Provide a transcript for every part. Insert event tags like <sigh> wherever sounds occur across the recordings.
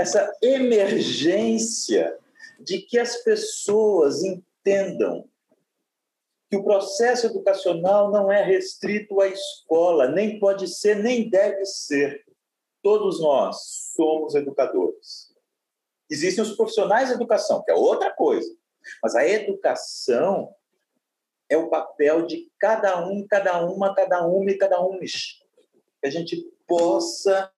essa emergência de que as pessoas entendam que o processo educacional não é restrito à escola, nem pode ser, nem deve ser. Todos nós somos educadores. Existem os profissionais de educação, que é outra coisa. Mas a educação é o papel de cada um, cada uma, cada uma e cada um. Que a gente possa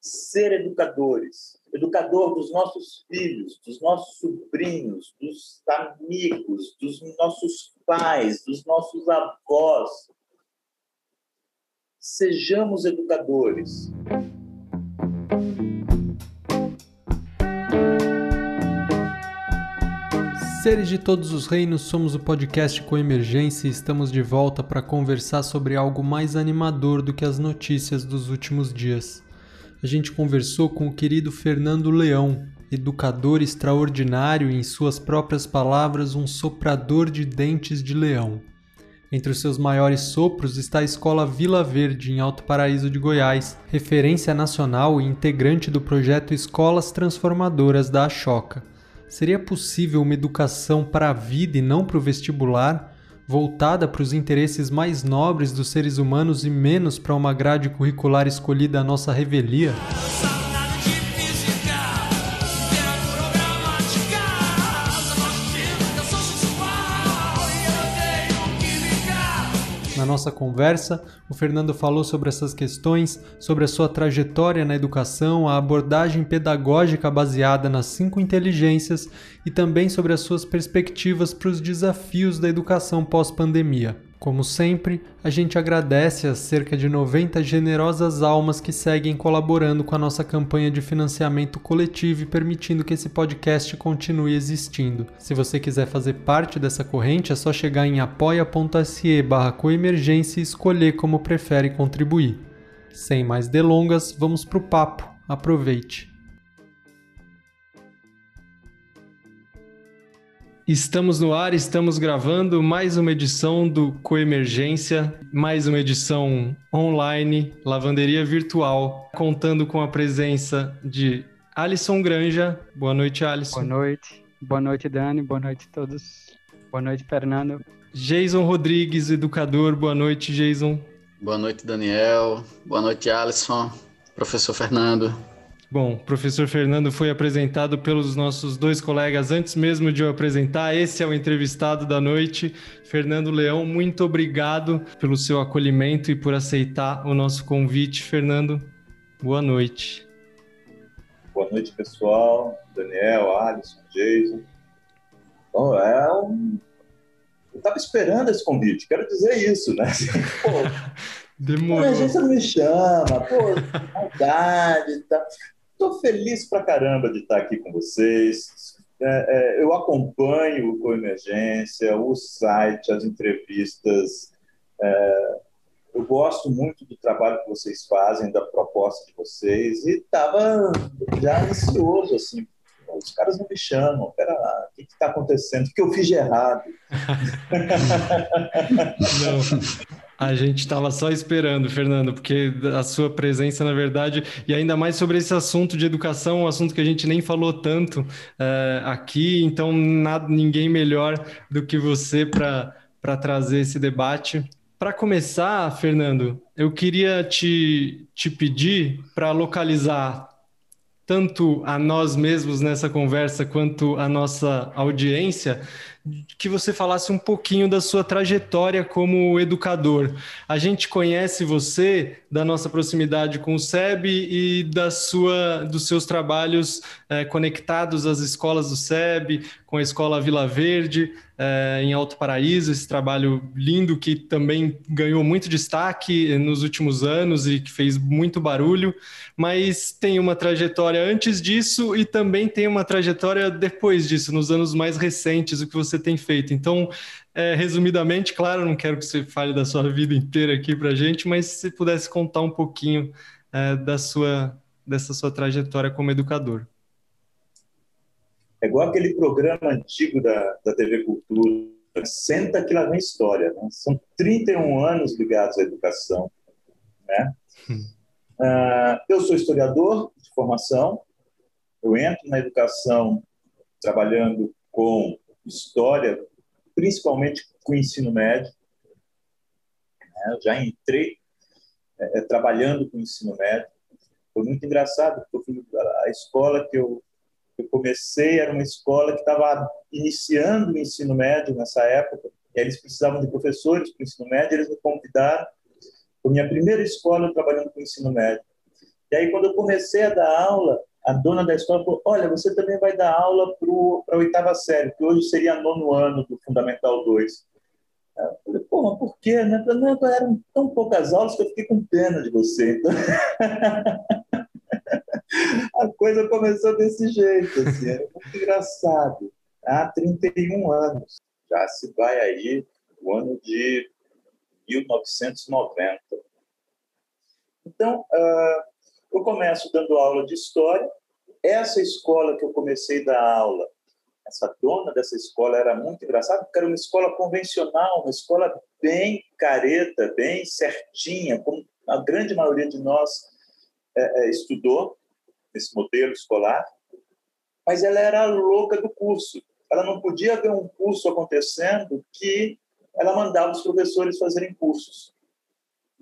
ser educadores, educador dos nossos filhos, dos nossos sobrinhos, dos amigos, dos nossos pais, dos nossos avós. Sejamos educadores. Seres de todos os reinos, somos o podcast com emergência e estamos de volta para conversar sobre algo mais animador do que as notícias dos últimos dias. A gente conversou com o querido Fernando Leão, educador extraordinário e, em suas próprias palavras, um soprador de dentes de leão. Entre os seus maiores sopros está a Escola Vila Verde, em Alto Paraíso de Goiás, referência nacional e integrante do projeto Escolas Transformadoras da Achoca. Seria possível uma educação para a vida e não para o vestibular, voltada para os interesses mais nobres dos seres humanos e menos para uma grade curricular escolhida à nossa revelia? Na nossa conversa, o Fernando falou sobre essas questões, sobre a sua trajetória na educação, a abordagem pedagógica baseada nas cinco inteligências e também sobre as suas perspectivas para os desafios da educação pós-pandemia. Como sempre, a gente agradece as cerca de 90 generosas almas que seguem colaborando com a nossa campanha de financiamento coletivo e permitindo que esse podcast continue existindo. Se você quiser fazer parte dessa corrente, é só chegar em apoia.se barra coemergência e escolher como prefere contribuir. Sem mais delongas, vamos pro papo. Aproveite! Estamos no ar, estamos gravando mais uma edição do Coemergência, mais uma edição online, lavanderia virtual, contando com a presença de Alisson Granja. Boa noite, Alisson. Boa noite. Boa noite, Dani. Boa noite a todos. Boa noite, Fernando. Jason Rodrigues, educador. Boa noite, Jason. Boa noite, Daniel. Boa noite, Alisson. Professor Fernando. Bom, o professor Fernando foi apresentado pelos nossos dois colegas antes mesmo de eu apresentar. Esse é o entrevistado da noite, Fernando Leão. Muito obrigado pelo seu acolhimento e por aceitar o nosso convite. Fernando, boa noite. Boa noite, pessoal. Daniel, Alisson, Jason. Bom, é um... Eu estava esperando esse convite, quero dizer isso, né? <laughs> Pô, Demorou. A gente não me chama, pô, saudade e tá. tal. Estou feliz pra caramba de estar aqui com vocês. É, é, eu acompanho o Coemergência, o site, as entrevistas. É, eu gosto muito do trabalho que vocês fazem, da proposta de vocês, e estava já ansioso, assim, os caras não me chamam, pera lá, o que está acontecendo? O que eu fiz de errado? <laughs> <laughs> não. A gente estava só esperando, Fernando, porque a sua presença, na verdade, e ainda mais sobre esse assunto de educação, um assunto que a gente nem falou tanto uh, aqui, então nada, ninguém melhor do que você para trazer esse debate. Para começar, Fernando, eu queria te, te pedir para localizar tanto a nós mesmos nessa conversa quanto a nossa audiência que você falasse um pouquinho da sua trajetória como educador. A gente conhece você da nossa proximidade com o SEB e da sua, dos seus trabalhos é, conectados às escolas do SEB, com a Escola Vila Verde, é, em Alto Paraíso, esse trabalho lindo que também ganhou muito destaque nos últimos anos e que fez muito barulho, mas tem uma trajetória antes disso e também tem uma trajetória depois disso, nos anos mais recentes, o que você tem feito. Então, é, resumidamente, claro, não quero que você fale da sua vida inteira aqui para a gente, mas se pudesse contar um pouquinho é, da sua, dessa sua trajetória como educador. É igual aquele programa antigo da, da TV Cultura, Senta que lá vem história. Né? São 31 anos ligados à educação. Né? Uh, eu sou historiador de formação, eu entro na educação trabalhando com história, principalmente com ensino médio. Né? Já entrei é, é, trabalhando com ensino médio. Foi muito engraçado, porque a escola que eu, eu comecei era uma escola que estava iniciando o ensino médio nessa época, e eles precisavam de professores para o ensino médio, eles me convidaram. Foi minha primeira escola trabalhando com ensino médio. E aí, quando eu comecei a dar aula, a dona da escola falou: Olha, você também vai dar aula para a oitava série, que hoje seria nono ano do Fundamental 2. Eu falei, pô, mas por quê? Né? Eram tão poucas aulas que eu fiquei com pena de você. Então... <laughs> a coisa começou desse jeito, assim, era muito engraçado. Há 31 anos. Já se vai aí o ano de 1990. Então, uh, eu começo dando aula de história. Essa escola que eu comecei a dar aula essa dona dessa escola era muito engraçada, porque era uma escola convencional, uma escola bem careta, bem certinha, como a grande maioria de nós é, é, estudou nesse modelo escolar, mas ela era louca do curso. Ela não podia ver um curso acontecendo que ela mandava os professores fazerem cursos.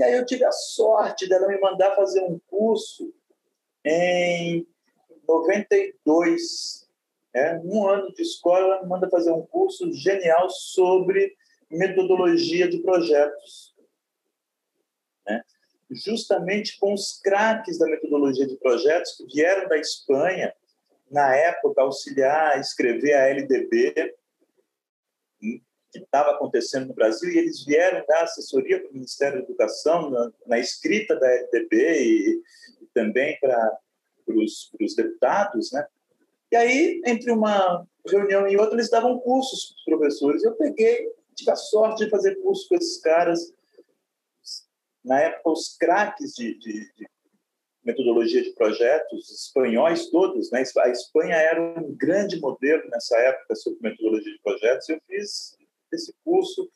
E aí eu tive a sorte dela me mandar fazer um curso em 92, é, um ano de escola, ela me manda fazer um curso genial sobre metodologia de projetos. Né? Justamente com os craques da metodologia de projetos que vieram da Espanha, na época, auxiliar a escrever a LDB, que estava acontecendo no Brasil, e eles vieram dar assessoria para o Ministério da Educação na, na escrita da LDB e, e também para os deputados, né? E aí, entre uma reunião e outra, eles davam cursos para os professores. Eu peguei, tive a sorte de fazer curso com esses caras. Na época, os craques de, de, de metodologia de projetos, espanhóis todos, né? A Espanha era um grande modelo nessa época sobre metodologia de projetos. Eu fiz esse curso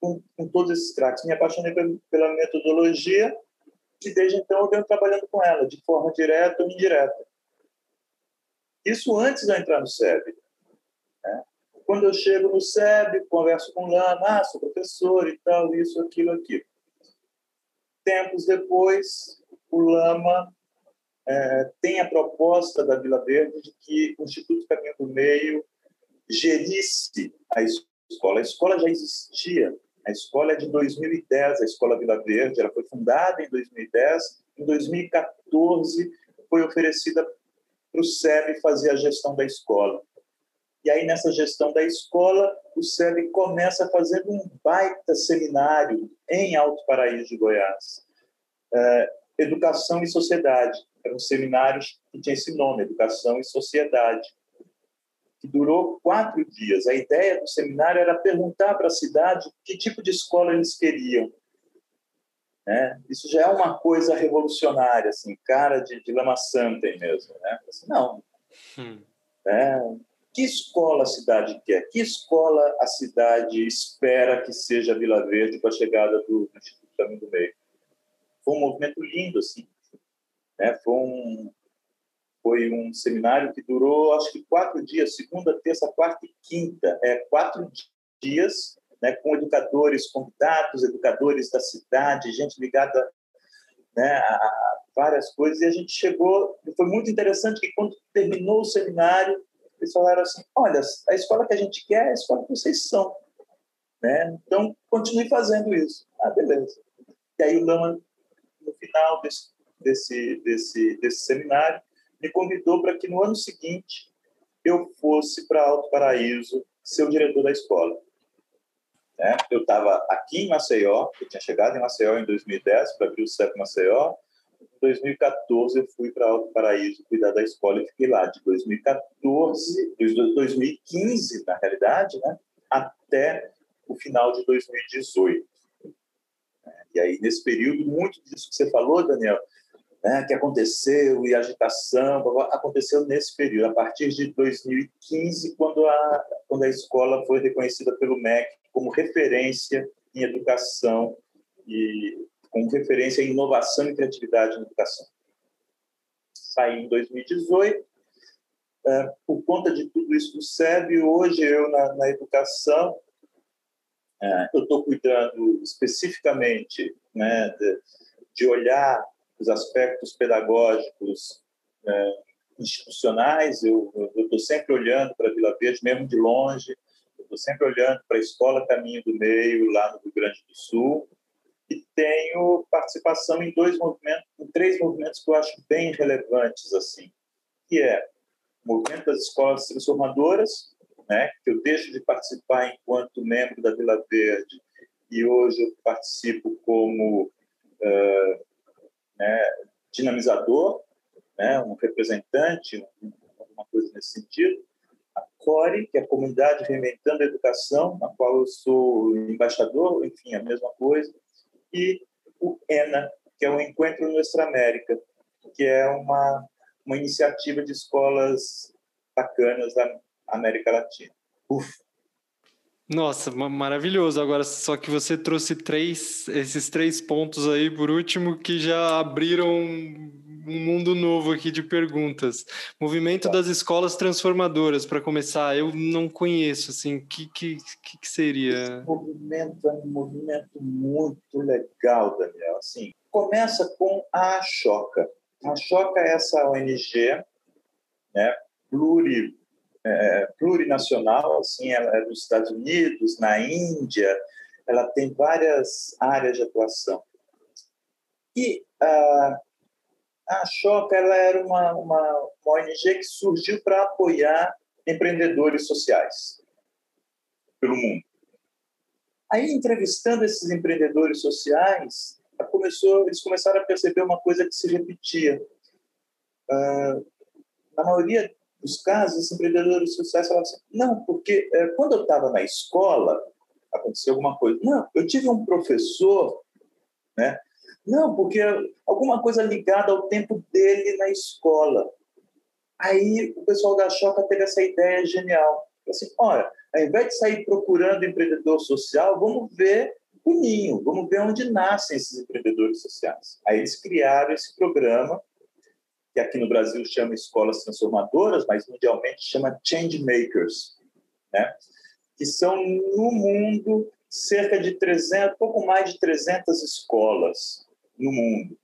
com, com todos esses craques. Me apaixonei pela metodologia e desde então eu venho trabalhando com ela, de forma direta ou indireta. Isso antes de eu entrar no SEB. Né? Quando eu chego no SEB, converso com o Lama, ah, sou professor e tal, isso, aquilo, aquilo. Tempos depois, o Lama é, tem a proposta da Vila Verde de que o Instituto Caminho do Meio gerisse a escola. A escola já existia, a escola é de 2010, a Escola Vila Verde, ela foi fundada em 2010, em 2014 foi oferecida para o SEB fazer a gestão da escola. E aí, nessa gestão da escola, o SEB começa fazendo um baita seminário em Alto Paraíso de Goiás. É, Educação e Sociedade. Era um seminário que tinha esse nome, Educação e Sociedade, que durou quatro dias. A ideia do seminário era perguntar para a cidade que tipo de escola eles queriam. Né? Isso já é uma coisa revolucionária, assim, cara de, de lama santa mesmo. Né? Assim, não. Hum. Né? Que escola a cidade quer? Que escola a cidade espera que seja a Vila Verde com a chegada do Instituto Caminho do Meio? Foi um movimento lindo, assim. Né? Foi, um, foi um seminário que durou, acho que quatro dias, segunda, terça, quarta e quinta. É, quatro dias né, com educadores convidados, educadores da cidade, gente ligada né, a várias coisas. E a gente chegou, foi muito interessante que quando terminou o seminário, eles falaram assim: olha, a escola que a gente quer é a escola que vocês são. Né? Então, continue fazendo isso. Ah, beleza. E aí o Lama, no final desse, desse, desse, desse seminário, me convidou para que no ano seguinte eu fosse para Alto Paraíso ser o diretor da escola. Né? Eu estava aqui em Maceió, eu tinha chegado em Maceió em 2010 para abrir o CEP Maceió. Em 2014 eu fui para Alto Paraíso cuidar da escola e fiquei lá de 2014, 2015 na realidade, né? até o final de 2018. E aí nesse período muito disso que você falou, Daniel, né, que aconteceu e agitação aconteceu nesse período, a partir de 2015, quando a, quando a escola foi reconhecida pelo MEC como referência em educação e como referência em inovação e criatividade na educação. Saí em 2018 é, por conta de tudo isso do SEB, hoje eu, na, na educação, é, eu estou cuidando especificamente né, de, de, olhar os aspectos pedagógicos é, institucionais. Eu estou sempre olhando para Vila Verde, mesmo de longe. Estou sempre olhando para a Escola Caminho do Meio, lá no Rio Grande do Sul. E tenho participação em dois movimentos, em três movimentos que eu acho bem relevantes, assim, que é o movimento das escolas transformadoras, né, que eu deixo de participar enquanto membro da Vila Verde e hoje eu participo como uh, né, dinamizador, né, um representante, alguma coisa nesse sentido. A CORE, que é a Comunidade Reinventando a Educação, na qual eu sou embaixador, enfim, a mesma coisa. E o ENA, que é o Encontro Nuestra América, que é uma, uma iniciativa de escolas bacanas da América Latina. Uf. Nossa, maravilhoso. Agora, só que você trouxe três, esses três pontos aí, por último, que já abriram um mundo novo aqui de perguntas. Movimento das escolas transformadoras, para começar, eu não conheço, assim, o que, que, que, seria? Esse movimento é um movimento muito legal, Daniel. Assim, começa com a Choca. A Choca é essa ONG, né, pluri, é, plurinacional, assim, ela é dos Estados Unidos, na Índia, ela tem várias áreas de atuação. E a, a Choca ela era uma, uma, uma ONG que surgiu para apoiar empreendedores sociais pelo mundo. Aí, entrevistando esses empreendedores sociais, começou, eles começaram a perceber uma coisa que se repetia. Uh, na maioria dos casos, os empreendedores sociais falavam assim: não, porque é, quando eu estava na escola, aconteceu alguma coisa. Não, eu tive um professor, né? Não, porque alguma coisa ligada ao tempo dele na escola. Aí o pessoal da Choca teve essa ideia genial. Assim, olha, ao invés de sair procurando empreendedor social, vamos ver o ninho, vamos ver onde nascem esses empreendedores sociais. Aí eles criaram esse programa que aqui no Brasil chama escolas transformadoras, mas mundialmente chama change makers, né? que são no mundo cerca de 300, pouco mais de 300 escolas no mundo.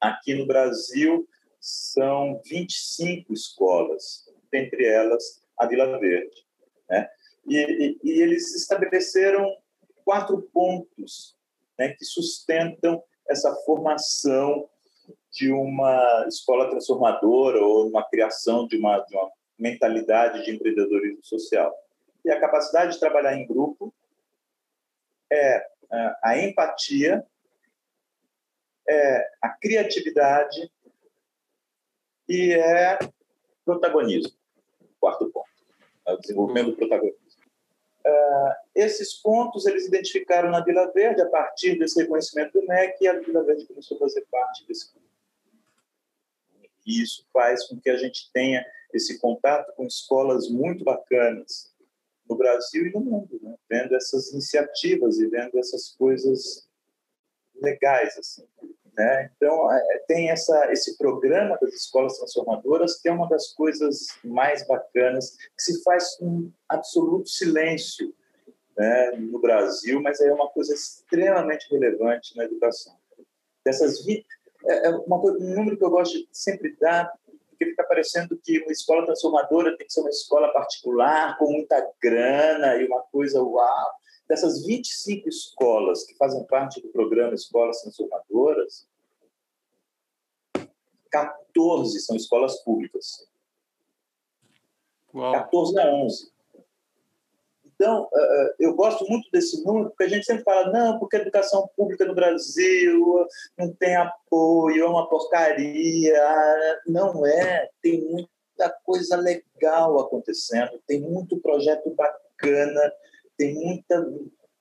Aqui no Brasil são 25 escolas, dentre elas a Vila Verde, né? E, e, e eles estabeleceram quatro pontos né, que sustentam essa formação de uma escola transformadora ou uma criação de uma, de uma mentalidade de empreendedorismo social. E a capacidade de trabalhar em grupo é, é a empatia, é a criatividade e é protagonismo. Quarto ponto, é o desenvolvimento do protagonismo. Uh, esses pontos eles identificaram na Vila Verde a partir desse reconhecimento do MEC e a Vila Verde começou a fazer parte desse e isso faz com que a gente tenha esse contato com escolas muito bacanas no Brasil e no mundo, né? vendo essas iniciativas e vendo essas coisas legais assim. Né? Então é, tem essa esse programa das escolas transformadoras que é uma das coisas mais bacanas que se faz com absoluto silêncio né, no Brasil, mas é uma coisa extremamente relevante na educação. Dessas 20, é, é uma um número que eu gosto de sempre dar, porque fica parecendo que uma escola transformadora tem que ser uma escola particular, com muita grana e uma coisa uau. Dessas 25 escolas que fazem parte do programa Escolas Transformadoras, 14 são escolas públicas. Uau. 14 a 11. Então, eh, eh, eu gosto muito desse número, porque a gente sempre fala, não, porque a educação pública no Brasil não tem apoio, é uma porcaria. Não é, tem muita coisa legal acontecendo, tem muito projeto bacana, tem muita,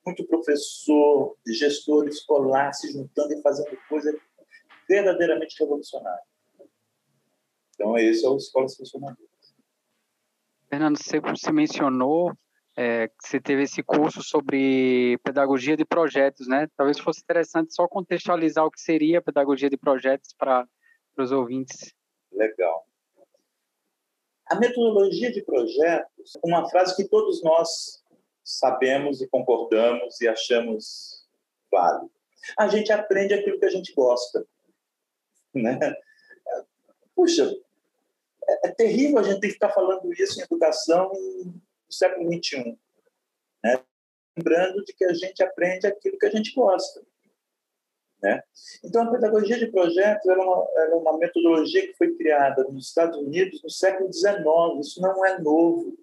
muito professor, gestor escolar se juntando e fazendo coisa verdadeiramente revolucionária. Então, esse é o Escolas Funcionadoras. Fernando, você mencionou é, você teve esse curso sobre pedagogia de projetos, né? Talvez fosse interessante só contextualizar o que seria pedagogia de projetos para os ouvintes. Legal. A metodologia de projetos, uma frase que todos nós sabemos e concordamos e achamos válido. A gente aprende aquilo que a gente gosta. <laughs> Né? Puxa, é, é terrível a gente ter que ficar falando isso em educação no século XXI. Né? Lembrando de que a gente aprende aquilo que a gente gosta. Né? Então, a pedagogia de projetos era uma, era uma metodologia que foi criada nos Estados Unidos no século XIX. Isso não é novo.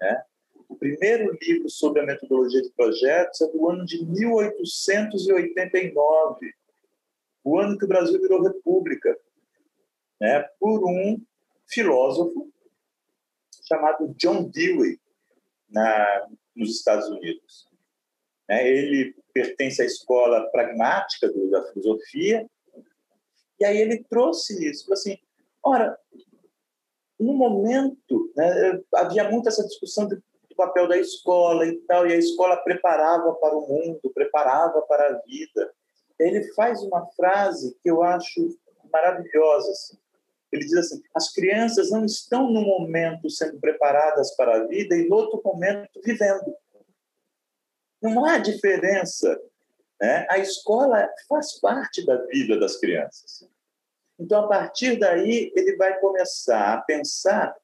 Né? O primeiro livro sobre a metodologia de projetos é do ano de 1889, o ano que o Brasil virou república, né? por um filósofo chamado John Dewey, na, nos Estados Unidos. Né? Ele pertence à escola pragmática do, da filosofia, e aí ele trouxe isso, assim, ora, no momento, né, havia muito essa discussão do, do papel da escola e tal, e a escola preparava para o mundo, preparava para a vida. Ele faz uma frase que eu acho maravilhosa, assim. Ele diz assim: as crianças não estão no momento sendo preparadas para a vida e no outro momento vivendo. Não há diferença. Né? A escola faz parte da vida das crianças. Então, a partir daí, ele vai começar a pensar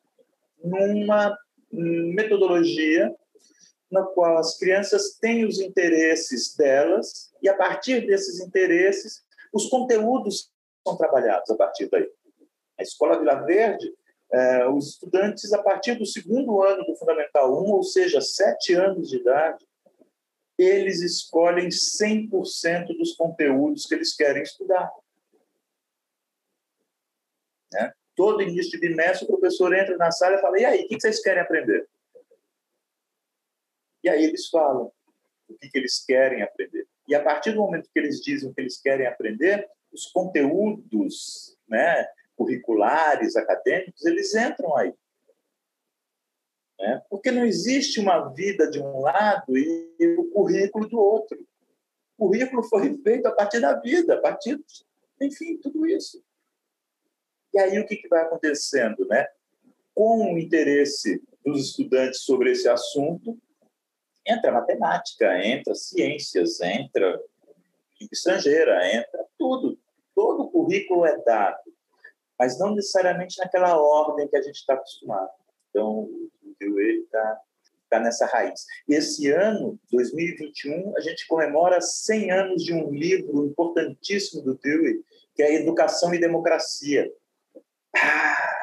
numa metodologia na qual as crianças têm os interesses delas e, a partir desses interesses, os conteúdos são trabalhados a partir daí. A Escola Vila Verde, eh, os estudantes, a partir do segundo ano do Fundamental 1, ou seja, sete anos de idade, eles escolhem 100% dos conteúdos que eles querem estudar. Né? Todo início de bimestre, o professor entra na sala e fala: e aí, o que vocês querem aprender? E aí eles falam o que eles querem aprender. E a partir do momento que eles dizem o que eles querem aprender, os conteúdos né, curriculares, acadêmicos, eles entram aí. Né? Porque não existe uma vida de um lado e o currículo do outro. O currículo foi feito a partir da vida, a partir, enfim, tudo isso. E aí o que, que vai acontecendo? Né? Com o interesse dos estudantes sobre esse assunto, entra matemática, entra ciências, entra estrangeira, entra tudo. Todo o currículo é dado, mas não necessariamente naquela ordem que a gente está acostumado. Então, ele está tá nessa raiz. Esse ano, 2021, a gente comemora 100 anos de um livro importantíssimo do Dewey, que é Educação e Democracia. Ah,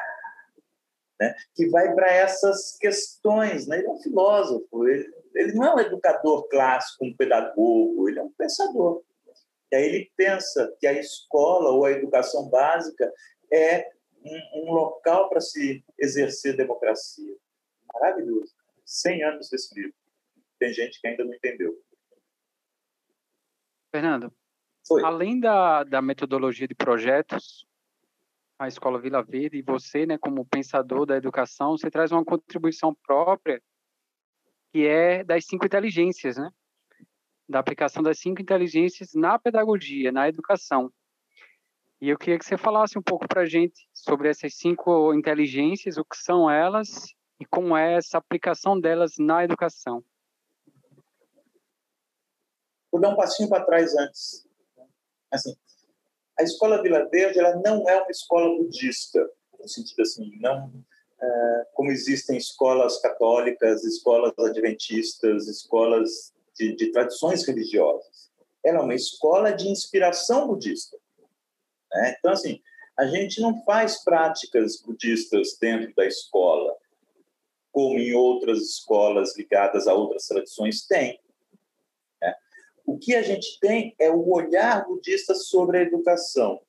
né? que vai para essas questões. Né? Ele é um filósofo, ele, ele não é um educador clássico, um pedagogo, ele é um pensador. E aí ele pensa que a escola ou a educação básica é um, um local para se exercer democracia. Maravilhoso. 100 anos desse livro. Tem gente que ainda não entendeu. Fernando, Foi. além da, da metodologia de projetos, a Escola Vila Verde e você, né, como pensador da educação, você traz uma contribuição própria que é das cinco inteligências, né? Da aplicação das cinco inteligências na pedagogia, na educação. E eu queria que você falasse um pouco para a gente sobre essas cinco inteligências, o que são elas e como é essa aplicação delas na educação. Vou dar um passinho para trás antes. Assim, a escola Vila Verde ela não é uma escola budista, no sentido assim, não é, como existem escolas católicas, escolas adventistas, escolas de, de tradições religiosas. Ela é uma escola de inspiração budista. Né? Então, assim, a gente não faz práticas budistas dentro da escola como em outras escolas ligadas a outras tradições tem. Né? O que a gente tem é o olhar budista sobre a educação.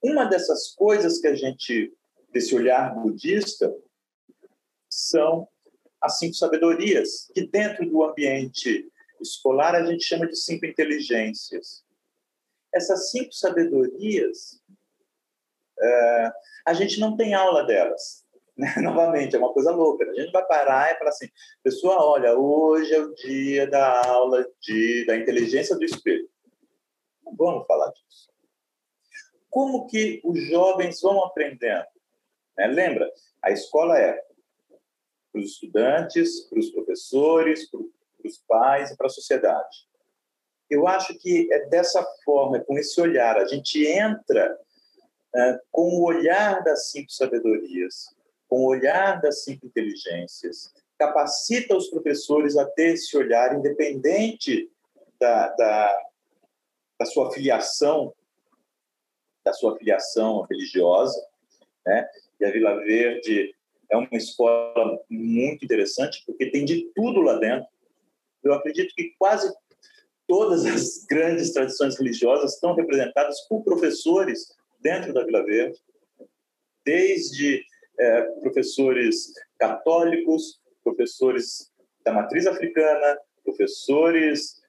Uma dessas coisas que a gente, desse olhar budista, são as cinco sabedorias, que dentro do ambiente escolar a gente chama de cinco inteligências. Essas cinco sabedorias, é, a gente não tem aula delas. <laughs> Né? Novamente, é uma coisa louca. A gente vai parar e falar assim, pessoal, olha, hoje é o dia da aula de, da inteligência do espelho. Não vamos falar disso. Como que os jovens vão aprendendo? Né? Lembra, a escola é para os estudantes, para os professores, para os pais e para a sociedade. Eu acho que é dessa forma, com esse olhar, a gente entra é, com o olhar das cinco sabedorias, com o olhar das cinco inteligências, capacita os professores a ter esse olhar independente da, da, da sua filiação, da sua filiação religiosa, né? E a Vila Verde é uma escola muito interessante porque tem de tudo lá dentro. Eu acredito que quase todas as grandes tradições religiosas estão representadas por professores dentro da Vila Verde, desde é, professores católicos, professores da matriz africana, professores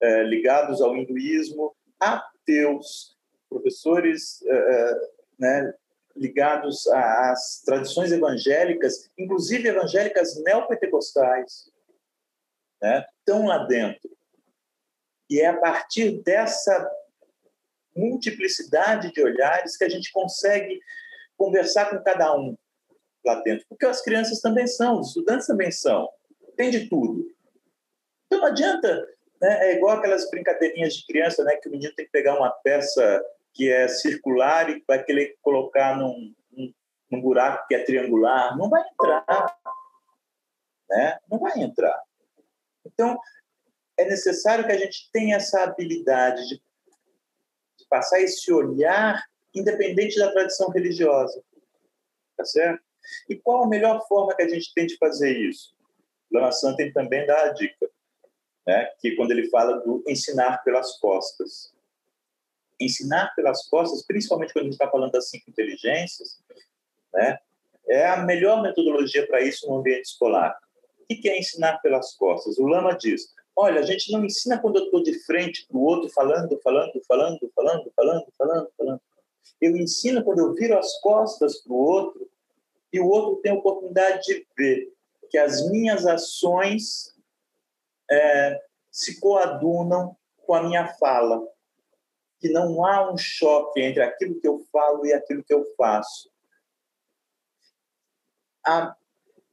é, ligados ao hinduísmo, ateus, professores é, é né, ligados às tradições evangélicas, inclusive evangélicas neopentecostais, né, estão lá dentro. E é a partir dessa multiplicidade de olhares que a gente consegue conversar com cada um lá dentro, porque as crianças também são, os estudantes também são, tem de tudo. Então não adianta, né, é igual aquelas brincadeirinhas de criança, né, que o menino tem que pegar uma peça que é circular e vai querer colocar num, num, num buraco que é triangular, não vai entrar, né? Não vai entrar. Então é necessário que a gente tenha essa habilidade de, de passar esse olhar independente da tradição religiosa, tá certo? E qual a melhor forma que a gente tem de fazer isso? Lama Santen também dá a dica, né? que quando ele fala do ensinar pelas costas. Ensinar pelas costas, principalmente quando a gente está falando das cinco inteligências, né? é a melhor metodologia para isso no ambiente escolar. O que é ensinar pelas costas? O Lama diz, olha, a gente não ensina quando eu estou de frente para o outro falando, falando, falando, falando, falando, falando, falando. Eu ensino quando eu viro as costas para o outro e o outro tem a oportunidade de ver que as minhas ações é, se coadunam com a minha fala, que não há um choque entre aquilo que eu falo e aquilo que eu faço. A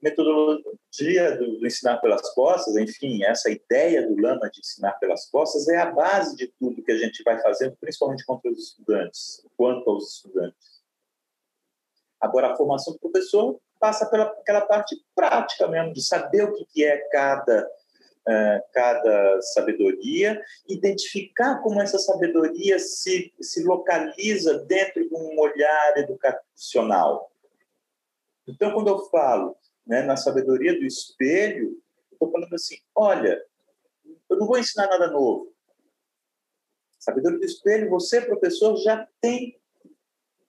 metodologia do, do ensinar pelas costas, enfim, essa ideia do Lama de ensinar pelas costas é a base de tudo que a gente vai fazendo, principalmente contra os estudantes, quanto aos estudantes. Agora, a formação do professor passa pela aquela parte prática mesmo, de saber o que é cada, uh, cada sabedoria, identificar como essa sabedoria se, se localiza dentro de um olhar educacional. Então, quando eu falo né, na sabedoria do espelho, estou falando assim: olha, eu não vou ensinar nada novo. Sabedoria do espelho, você, professor, já tem.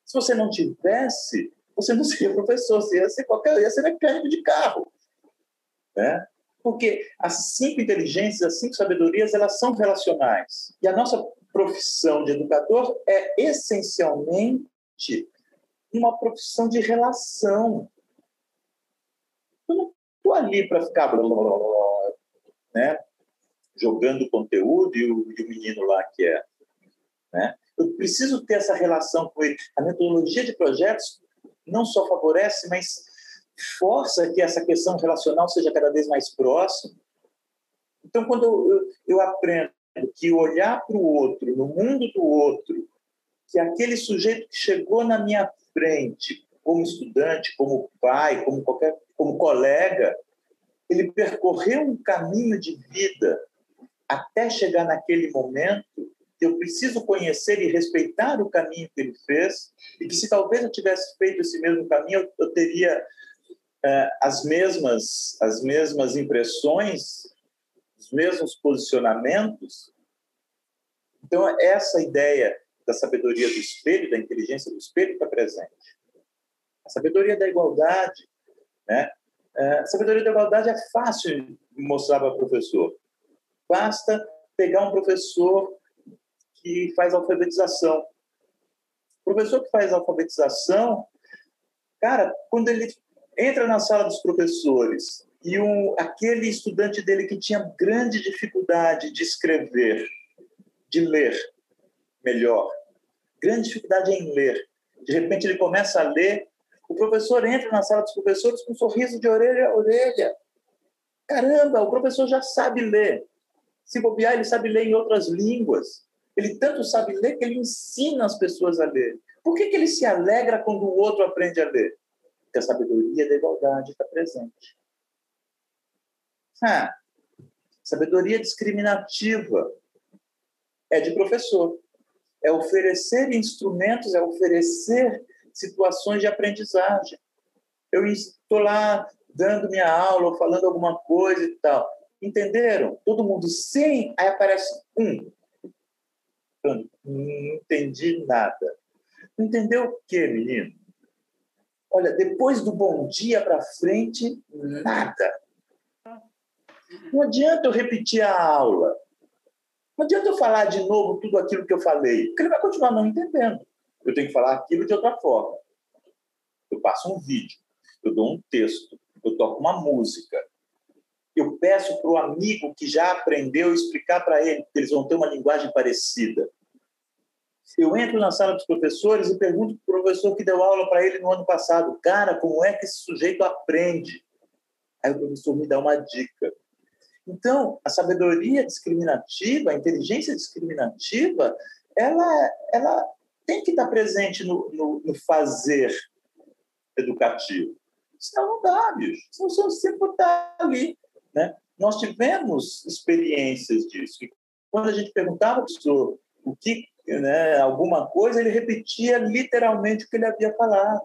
Se você não tivesse, você não seria professor, você ia ser qualquer, ia ser mecânico de carro, né? Porque as cinco inteligências, as cinco sabedorias, elas são relacionais. E a nossa profissão de educador é essencialmente uma profissão de relação. Eu não estou ali para ficar blá, blá, blá, né? jogando conteúdo e o, e o menino lá que é. Né? Eu preciso ter essa relação com ele. A metodologia de projetos não só favorece, mas força que essa questão relacional seja cada vez mais próxima. Então, quando eu, eu aprendo que olhar para o outro, no mundo do outro, que aquele sujeito que chegou na minha frente, como estudante, como pai, como qualquer, como colega, ele percorreu um caminho de vida até chegar naquele momento eu preciso conhecer e respeitar o caminho que ele fez, e que se talvez eu tivesse feito esse mesmo caminho, eu, eu teria é, as mesmas as mesmas impressões, os mesmos posicionamentos. Então essa ideia da sabedoria do espelho, da inteligência do espelho está presente. A sabedoria da igualdade, né? É, sabedoria da igualdade é fácil mostrar para o professor. Basta pegar um professor que faz alfabetização. O professor que faz alfabetização, cara, quando ele entra na sala dos professores e um, aquele estudante dele que tinha grande dificuldade de escrever, de ler melhor, grande dificuldade em ler, de repente ele começa a ler, O professor entra na sala dos professores com um sorriso de orelha a orelha. Caramba, o professor já sabe ler. Se bobear, ele sabe ler em outras línguas. Ele tanto sabe ler que ele ensina as pessoas a ler. Por que, que ele se alegra quando o outro aprende a ler? Porque a sabedoria da igualdade está presente. Ah, sabedoria discriminativa é de professor. É oferecer instrumentos, é oferecer situações de aprendizagem. Eu estou lá dando minha aula, falando alguma coisa e tal. Entenderam? Todo mundo sim, aí aparece um. Não entendi nada. Não entendeu o quê, menino? Olha, depois do bom dia para frente, nada. Não adianta eu repetir a aula. Não adianta eu falar de novo tudo aquilo que eu falei, porque ele vai continuar não entendendo. Eu tenho que falar aquilo de outra forma. Eu passo um vídeo, eu dou um texto, eu toco uma música. Eu peço para o amigo que já aprendeu explicar para ele, que eles vão ter uma linguagem parecida. Eu entro na sala dos professores e pergunto para o professor que deu aula para ele no ano passado, cara, como é que esse sujeito aprende? Aí o professor me dá uma dica. Então, a sabedoria discriminativa, a inteligência discriminativa, ela, ela tem que estar presente no, no, no fazer educativo. Senão não dá, bicho. Senão você sempre está ali. Né? Nós tivemos experiências disso. Quando a gente perguntava para o professor o que, né, alguma coisa, ele repetia literalmente o que ele havia falado.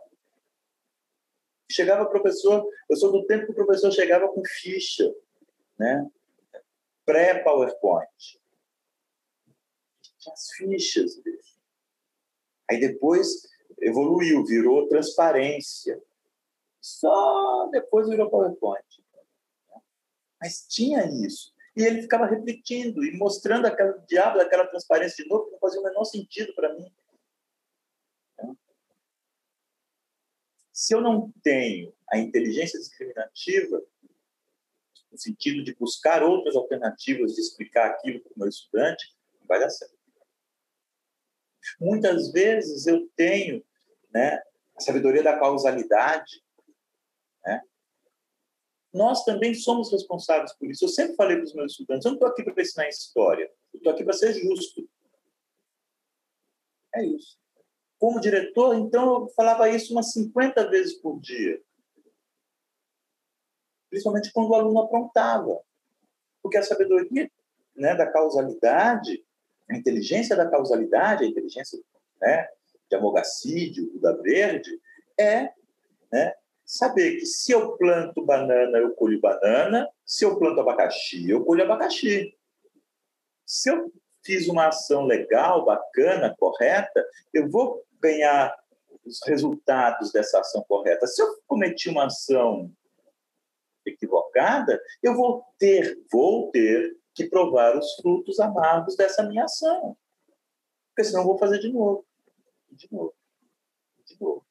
Chegava o professor, eu sou do tempo que o professor chegava com ficha, né? pré-PowerPoint. As fichas dele. Aí depois evoluiu, virou transparência. Só depois virou PowerPoint. Mas tinha isso. E ele ficava repetindo e mostrando aquele diabo daquela transparência de novo, que não fazia o menor sentido para mim. Se eu não tenho a inteligência discriminativa, no sentido de buscar outras alternativas de explicar aquilo para o meu estudante, não vai dar certo. Muitas vezes eu tenho né, a sabedoria da causalidade. Né? Nós também somos responsáveis por isso. Eu sempre falei para os meus estudantes: eu não estou aqui para ensinar história, eu estou aqui para ser justo. É isso. Como diretor, então, eu falava isso umas 50 vezes por dia principalmente quando o aluno aprontava. Porque a sabedoria né, da causalidade, a inteligência da causalidade, a inteligência né, de Amogassídio, da Verde, é né, saber que se eu planto banana, eu colho banana, se eu planto abacaxi, eu colho abacaxi. Se eu fiz uma ação legal, bacana, correta, eu vou ganhar os resultados dessa ação correta. Se eu cometi uma ação equivocada, eu vou ter, vou ter que provar os frutos amargos dessa minha ação. Porque senão eu vou fazer de novo. De novo. De novo.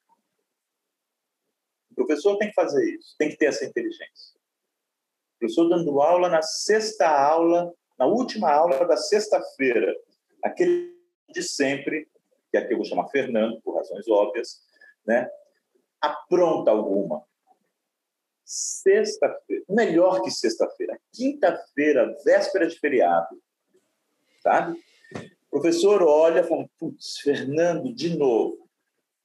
O professor tem que fazer isso, tem que ter essa inteligência. O professor dando aula na sexta aula, na última aula da sexta-feira, aquele de sempre, que aqui eu vou chamar Fernando, por razões óbvias, né? apronta alguma sexta-feira, melhor que sexta-feira, quinta-feira, véspera de feriado, sabe? O professor olha e fala, putz, Fernando, de novo.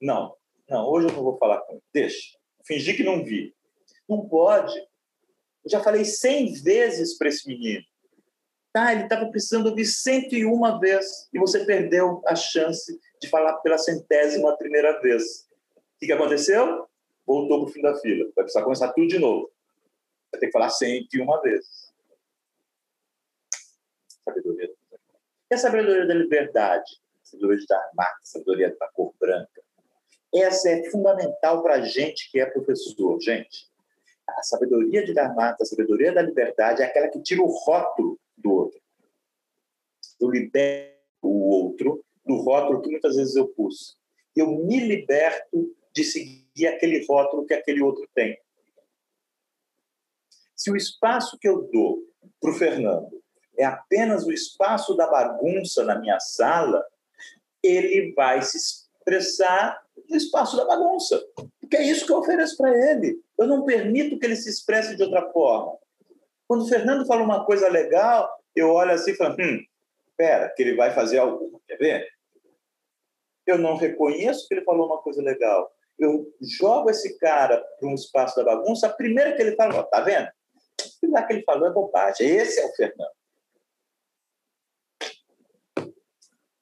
Não, não, hoje eu não vou falar com ele, deixa, fingir que não vi. Não pode. Eu já falei cem vezes para esse menino. Tá, ele estava precisando ouvir 101 vezes e você perdeu a chance de falar pela centésima primeira vez. O que, que aconteceu? Voltou para o fim da fila. Vai precisar começar tudo de novo. Vai ter que falar 101 vezes. Sabedoria. E a sabedoria da liberdade? Sabedoria de dar marca, a sabedoria da cor branca. Essa é fundamental para a gente que é professor. Gente, a sabedoria de dar marca, a sabedoria da liberdade é aquela que tira o rótulo do outro. Eu liberto o outro do rótulo que muitas vezes eu pus. Eu me liberto de seguir aquele rótulo que aquele outro tem. Se o espaço que eu dou para o Fernando é apenas o espaço da bagunça na minha sala, ele vai se expressar no espaço da bagunça. Porque é isso que eu ofereço para ele. Eu não permito que ele se expresse de outra forma. Quando o Fernando fala uma coisa legal, eu olho assim e falo, hum, espera, que ele vai fazer alguma, quer ver? Eu não reconheço que ele falou uma coisa legal. Eu jogo esse cara para um espaço da bagunça, a primeira que ele fala, tá vendo? Aquilo que ele falou é bobagem. Esse é o Fernando.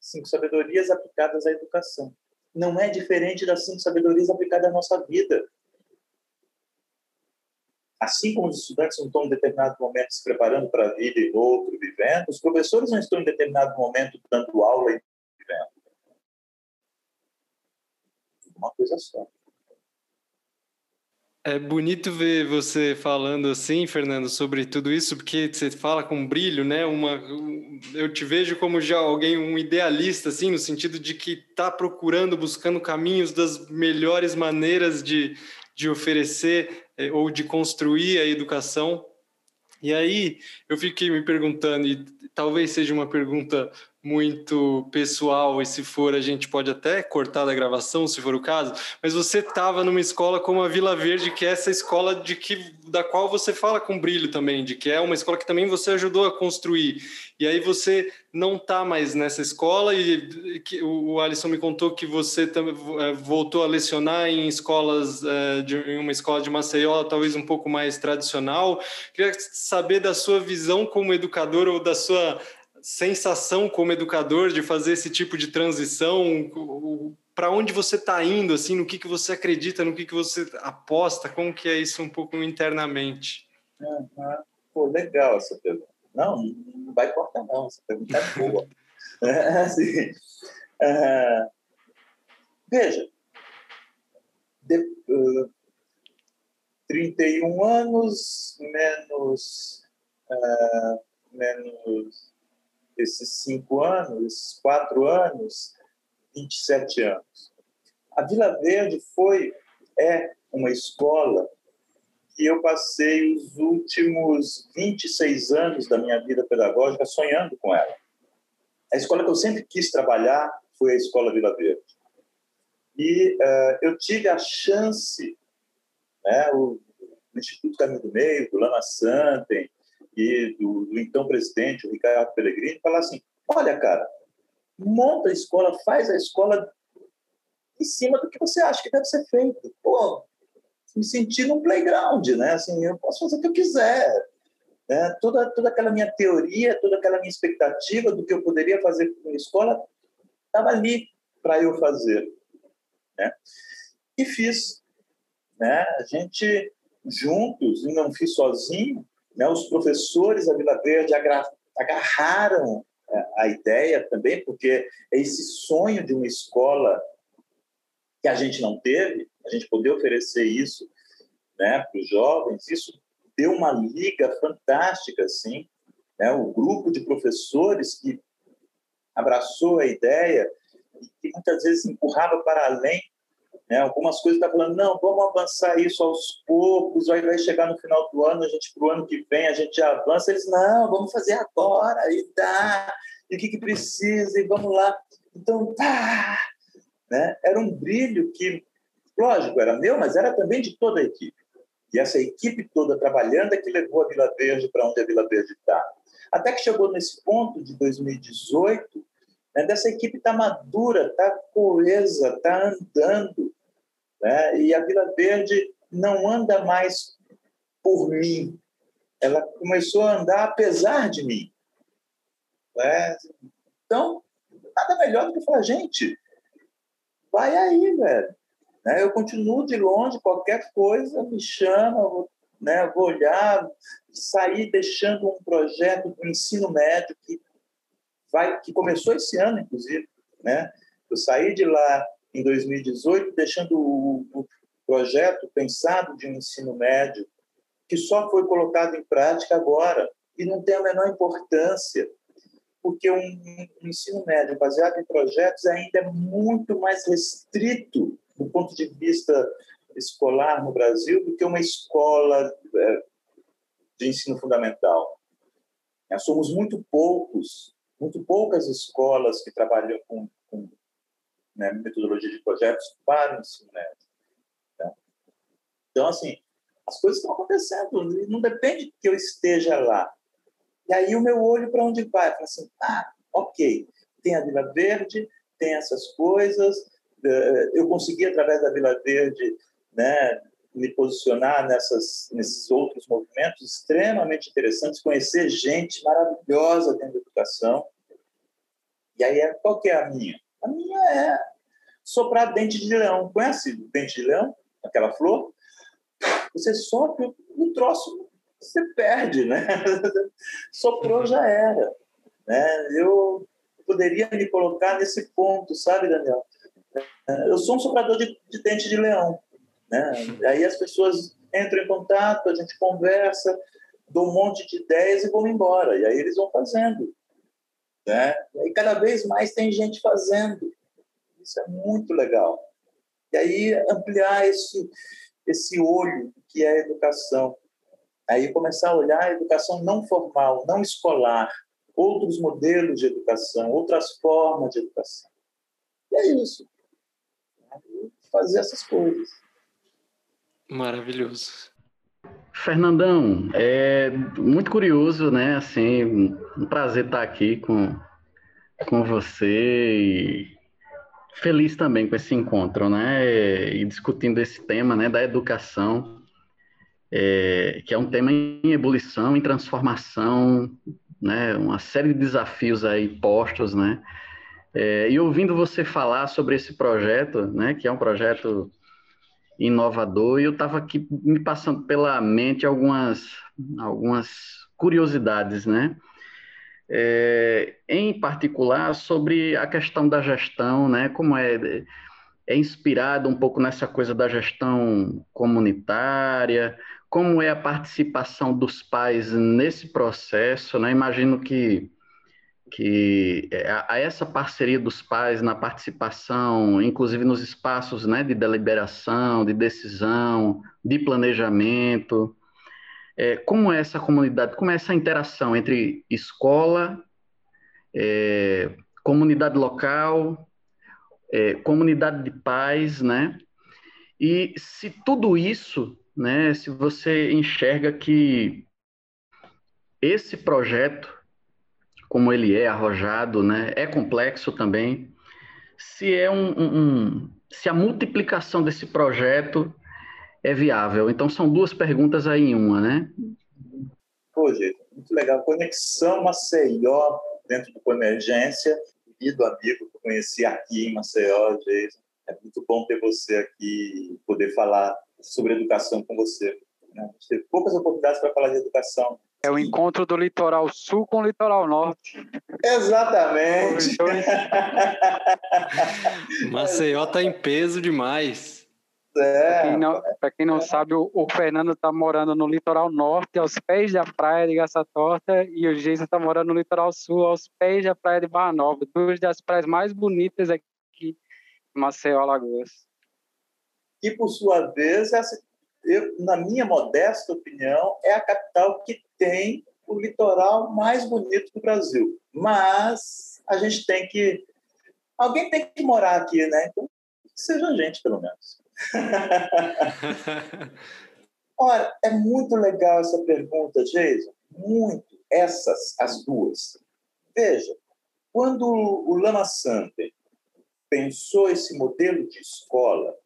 Cinco sabedorias aplicadas à educação. Não é diferente das cinco sabedorias aplicadas à nossa vida. Assim como os estudantes não estão em determinado momento se preparando para a vida e outro vivendo, os professores não estão em determinado momento dando aula e vivendo. Uma coisa só. É bonito ver você falando assim, Fernando, sobre tudo isso, porque você fala com brilho, né? Uma, eu te vejo como já alguém, um idealista, assim, no sentido de que está procurando, buscando caminhos das melhores maneiras de, de oferecer é, ou de construir a educação. E aí eu fiquei me perguntando, e talvez seja uma pergunta muito pessoal e se for a gente pode até cortar da gravação se for o caso, mas você estava numa escola como a Vila Verde, que é essa escola de que da qual você fala com brilho também, de que é uma escola que também você ajudou a construir. E aí você não está mais nessa escola e que o Alisson me contou que você também voltou a lecionar em escolas é, de em uma escola de Maceió, talvez um pouco mais tradicional. Queria saber da sua visão como educador ou da sua sensação como educador de fazer esse tipo de transição? Para onde você está indo? Assim, no que, que você acredita? No que, que você aposta? Como que é isso um pouco internamente? Uhum. Pô, legal essa pergunta. Não, não vai cortar não. Essa pergunta é boa. <laughs> assim, uh, veja, de, uh, 31 anos menos uh, menos esses cinco anos, esses quatro anos, 27 anos. A Vila Verde foi, é uma escola que eu passei os últimos 26 anos da minha vida pedagógica sonhando com ela. A escola que eu sempre quis trabalhar foi a Escola Vila Verde. E uh, eu tive a chance, né, o, o Instituto Caminho do Meio, do Lama Santem, e do, do então presidente, o Ricardo Pellegrini, falar assim: olha, cara, monta a escola, faz a escola em cima do que você acha que deve ser feito. Pô, me sentir num playground, né? Assim, eu posso fazer o que eu quiser. Né? Toda, toda aquela minha teoria, toda aquela minha expectativa do que eu poderia fazer com a escola estava ali para eu fazer. Né? E fiz. Né? A gente, juntos, e não fiz sozinho, né? Os professores da Vila Verde agarraram é, a ideia também, porque é esse sonho de uma escola que a gente não teve, a gente poder oferecer isso né, para os jovens, isso deu uma liga fantástica, assim, né? o grupo de professores que abraçou a ideia e que muitas vezes empurrava para além né? Algumas coisas está falando, não, vamos avançar isso aos poucos, aí vai chegar no final do ano, a gente para o ano que vem a gente avança. Eles, não, vamos fazer agora, e dá, e o que, que precisa, e vamos lá. Então, tá! Né? Era um brilho que, lógico, era meu, mas era também de toda a equipe. E essa equipe toda trabalhando é que levou a Vila Verde para onde a Vila Verde está. Até que chegou nesse ponto de 2018, né, dessa equipe está madura, está coesa, está andando, né? E a Vila Verde não anda mais por mim, ela começou a andar apesar de mim. Né? Então, nada melhor do que falar, gente, vai aí, velho. Né? Eu continuo de longe, qualquer coisa me chama, vou, né, vou olhar, sair deixando um projeto do ensino médio que vai que começou esse ano, inclusive. Né? Eu saí de lá em 2018, deixando o, o projeto pensado de um ensino médio, que só foi colocado em prática agora e não tem a menor importância, porque um, um ensino médio baseado em projetos ainda é muito mais restrito do ponto de vista escolar no Brasil do que uma escola é, de ensino fundamental. Nós somos muito poucos, muito poucas escolas que trabalham com, com né, metodologia de projetos para o ensino médio. Né? Então, assim, as coisas estão acontecendo, não depende que eu esteja lá. E aí o meu olho para onde vai? Fala assim, ah, ok, tem a Vila Verde, tem essas coisas, eh, eu consegui através da Vila Verde, né, me posicionar nessas, nesses outros movimentos extremamente interessantes, conhecer gente maravilhosa dentro da educação. E aí, qual que é a minha? A minha é soprar dente de leão. Conhece dente de leão? Aquela flor? Você sopra o troço, você perde, né? <laughs> Soprou, já era. Né? Eu poderia me colocar nesse ponto, sabe, Daniel? Eu sou um soprador de, de dente de leão. Né? Aí as pessoas entram em contato, a gente conversa, dou um monte de ideias e vou embora. E aí eles vão fazendo. Né? E aí cada vez mais tem gente fazendo. Isso é muito legal. E aí ampliar esse, esse olho que é a educação. Aí começar a olhar a educação não formal, não escolar, outros modelos de educação, outras formas de educação. E é isso. Fazer essas coisas. Maravilhoso. Fernandão, é muito curioso, né? Assim, um prazer estar aqui com, com você e feliz também com esse encontro, né? E discutindo esse tema, né, da educação, é, que é um tema em ebulição, em transformação, né? Uma série de desafios aí postos, né? É, e ouvindo você falar sobre esse projeto, né, que é um projeto inovador, e eu estava aqui me passando pela mente algumas, algumas curiosidades, né? É, em particular sobre a questão da gestão, né? Como é, é inspirado um pouco nessa coisa da gestão comunitária, como é a participação dos pais nesse processo, né? Imagino que que é, a, essa parceria dos pais na participação, inclusive nos espaços né, de deliberação, de decisão, de planejamento, é, como é essa comunidade, como é essa interação entre escola, é, comunidade local, é, comunidade de pais, né? E se tudo isso, né, se você enxerga que esse projeto como ele é arrojado, né? É complexo também. Se é um, um, se a multiplicação desse projeto é viável. Então são duas perguntas aí em uma, né? Pô, gente, muito legal. Conexão Maceió dentro do Emergência e amigo que eu conheci aqui em Maceió, Jason. É muito bom ter você aqui, poder falar sobre educação com você. Né? A gente teve poucas oportunidades para falar de educação é o encontro do litoral sul com o litoral norte. Exatamente. <laughs> Maceió está em peso demais. É. Para quem não, quem não sabe, o, o Fernando está morando no litoral norte, aos pés da praia de Gaça Torta, e o Geisa está morando no litoral sul, aos pés da praia de Barra Nova, duas das praias mais bonitas aqui em Maceió, Alagoas. E, por sua vez, essa eu, na minha modesta opinião, é a capital que tem o litoral mais bonito do Brasil. Mas a gente tem que. Alguém tem que morar aqui, né? Então, que seja a gente, pelo menos. <laughs> Olha, é muito legal essa pergunta, Jason. Muito. Essas, as duas. Veja, quando o Lama Santer pensou esse modelo de escola,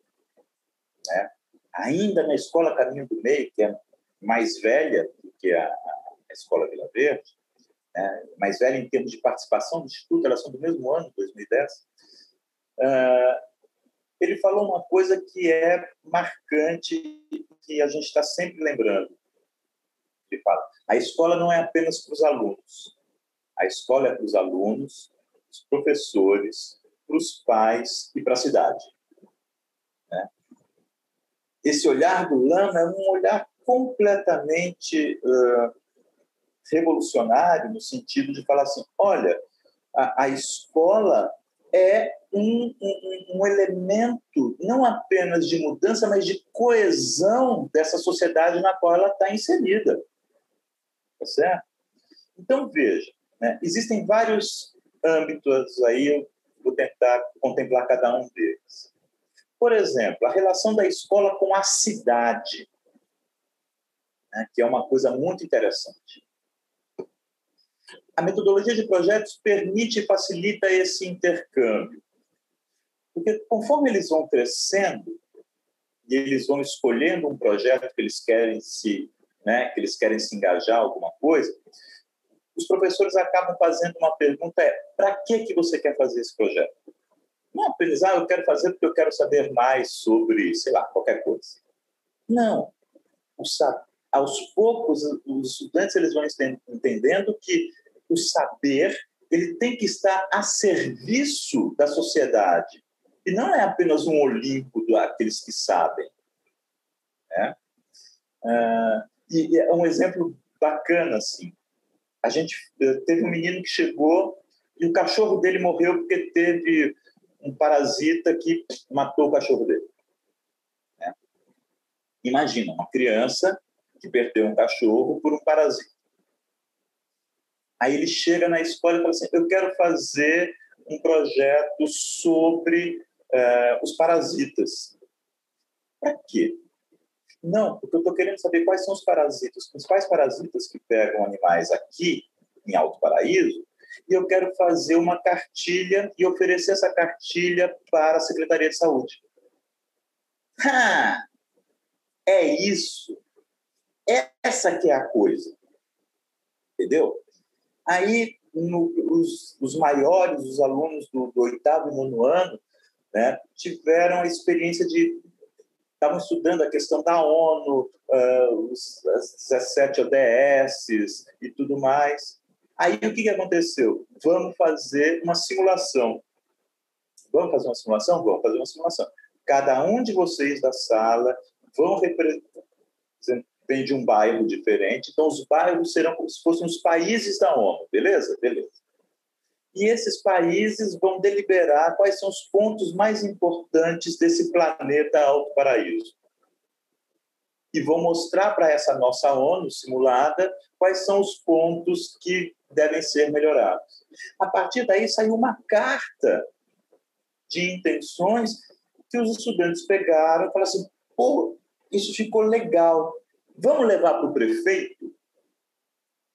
né, ainda na escola Caminho do Meio, que é mais velha do que a, a escola Vila Verde, né, mais velha em termos de participação do Instituto, elas são do mesmo ano, 2010, uh, ele falou uma coisa que é marcante, que a gente está sempre lembrando. Ele fala: a escola não é apenas para os alunos, a escola é para os alunos, os professores, para os pais e para a cidade. Né? esse olhar do Lama é um olhar completamente uh, revolucionário no sentido de falar assim, olha, a, a escola é um, um, um, elemento não apenas de mudança, mas de coesão dessa sociedade na qual ela está inserida. Tá certo? Então, veja, né, existem vários âmbitos aí, eu vou tentar contemplar cada um deles. Por exemplo, a relação da escola com a cidade, né, que é uma coisa muito interessante. A metodologia de projetos permite e facilita esse intercâmbio. Porque conforme eles vão crescendo e eles vão escolhendo um projeto que eles querem se, né, que eles querem se engajar alguma coisa, os professores acabam fazendo uma pergunta é: para que que você quer fazer esse projeto? Não apenas, ah, eu quero fazer porque eu quero saber mais sobre, sei lá, qualquer coisa. Não. O, aos poucos, os estudantes eles vão entendendo que o saber ele tem que estar a serviço da sociedade e não é apenas um Olimpo daqueles que sabem. Né? Ah, e é um exemplo bacana assim. A gente eh, teve um menino que chegou e o cachorro dele morreu porque teve um parasita que matou o cachorro dele. Né? Imagina uma criança que perdeu um cachorro por um parasita. Aí ele chega na escola e fala assim: Eu quero fazer um projeto sobre uh, os parasitas. Para quê? Não, porque eu estou querendo saber quais são os parasitas, os principais parasitas que pegam animais aqui em Alto Paraíso, e eu quero fazer uma cartilha e oferecer essa cartilha para a Secretaria de Saúde. Ah, é isso. Essa que é a coisa. Entendeu? Aí, no, os, os, maiores, os alunos do, do oitavo e nono ano, né, tiveram a experiência de estavam estudando a questão da ONU, uh, os, as 17 ODSs e tudo mais. Aí o que, que aconteceu? Vamos fazer uma simulação. Vamos fazer uma simulação? Vamos fazer uma simulação. Cada um de vocês da sala vão representar de um bairro diferente, então os bairros serão como se fossem os países da ONU, beleza? Beleza e esses países vão deliberar quais são os pontos mais importantes desse planeta Alto Paraíso. E vão mostrar para essa nossa ONU simulada quais são os pontos que devem ser melhorados. A partir daí saiu uma carta de intenções que os estudantes pegaram e falaram assim: pô, isso ficou legal, vamos levar para o prefeito?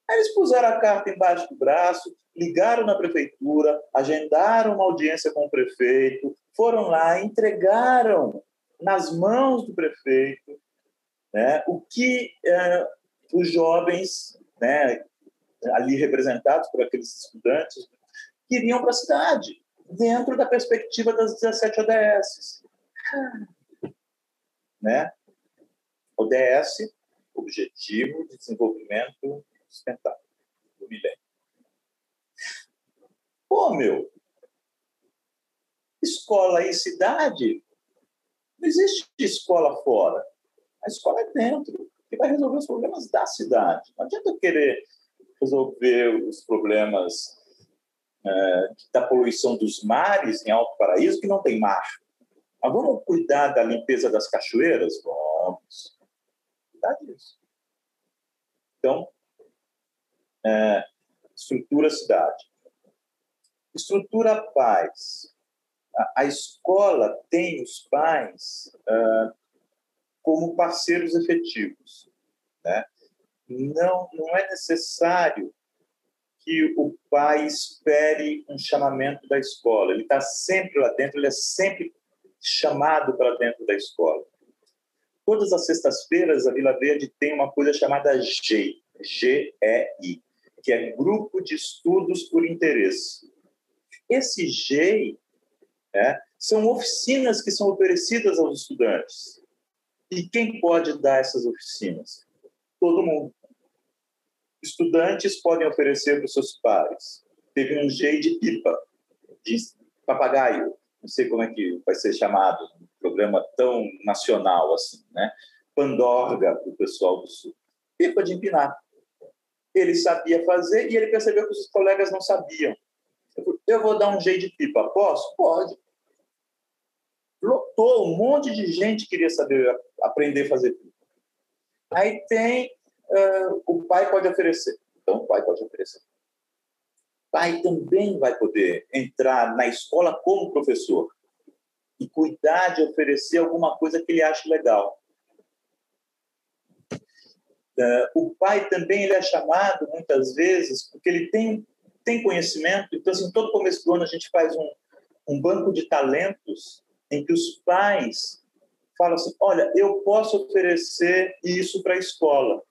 Aí eles puseram a carta embaixo do braço, ligaram na prefeitura, agendaram uma audiência com o prefeito, foram lá, entregaram nas mãos do prefeito né, o que eh, os jovens, né, ali representados por aqueles estudantes, queriam para a cidade, dentro da perspectiva das 17 ODS. Né? ODS, Objetivo de Desenvolvimento Sustentável, do milênio. Pô, meu, escola e cidade, não existe escola fora. A escola é dentro, que vai resolver os problemas da cidade. Não adianta querer resolver os problemas é, da poluição dos mares em Alto Paraíso, que não tem mar. Mas vamos cuidar da limpeza das cachoeiras? Vamos. Cuidar disso. Então, é, estrutura cidade. Estrutura pais. A, a escola tem os pais uh, como parceiros efetivos. Né? Não, não é necessário que o pai espere um chamamento da escola. Ele está sempre lá dentro, ele é sempre chamado para dentro da escola. Todas as sextas-feiras, a Vila Verde tem uma coisa chamada GEI, G-E-I, que é Grupo de Estudos por Interesse. Esse GEI né, são oficinas que são oferecidas aos estudantes. E quem pode dar essas oficinas? Todo mundo. Estudantes podem oferecer para os seus pares. Teve um GEI de pipa, de papagaio, não sei como é que vai ser chamado, programa tão nacional assim, né? Pandorga o pessoal do Sul. Pipa de empinar. Ele sabia fazer e ele percebeu que os colegas não sabiam. Eu vou dar um jeito de pipa, posso? Pode. Lotou, um monte de gente queria saber aprender a fazer pipa. Aí tem uh, o pai pode oferecer. Então o pai pode oferecer. O pai também vai poder entrar na escola como professor. E cuidar de oferecer alguma coisa que ele ache legal. Uh, o pai também ele é chamado muitas vezes porque ele tem tem conhecimento. Então, assim, todo começo do ano a gente faz um, um banco de talentos em que os pais falam assim: olha, eu posso oferecer isso para a escola.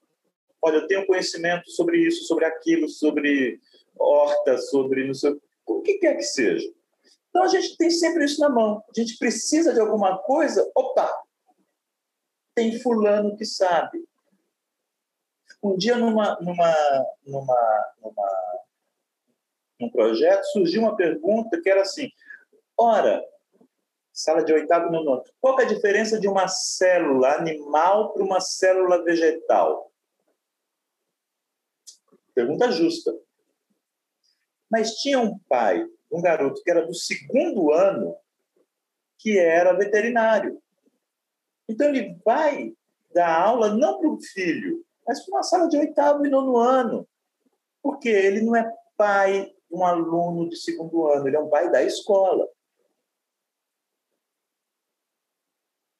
Olha, eu tenho conhecimento sobre isso, sobre aquilo, sobre horta, sobre não sei, o que quer que seja. Então a gente tem sempre isso na mão. A gente precisa de alguma coisa, opa, tem fulano que sabe. Um dia numa numa numa numa num projeto surgiu uma pergunta que era assim: ora, sala de oitavo no nono, qual é a diferença de uma célula animal para uma célula vegetal? Pergunta justa. Mas tinha um pai, um garoto que era do segundo ano, que era veterinário. Então ele vai dar aula não para o filho, mas para uma sala de oitavo e nono ano, porque ele não é pai de um aluno de segundo ano, ele é um pai da escola.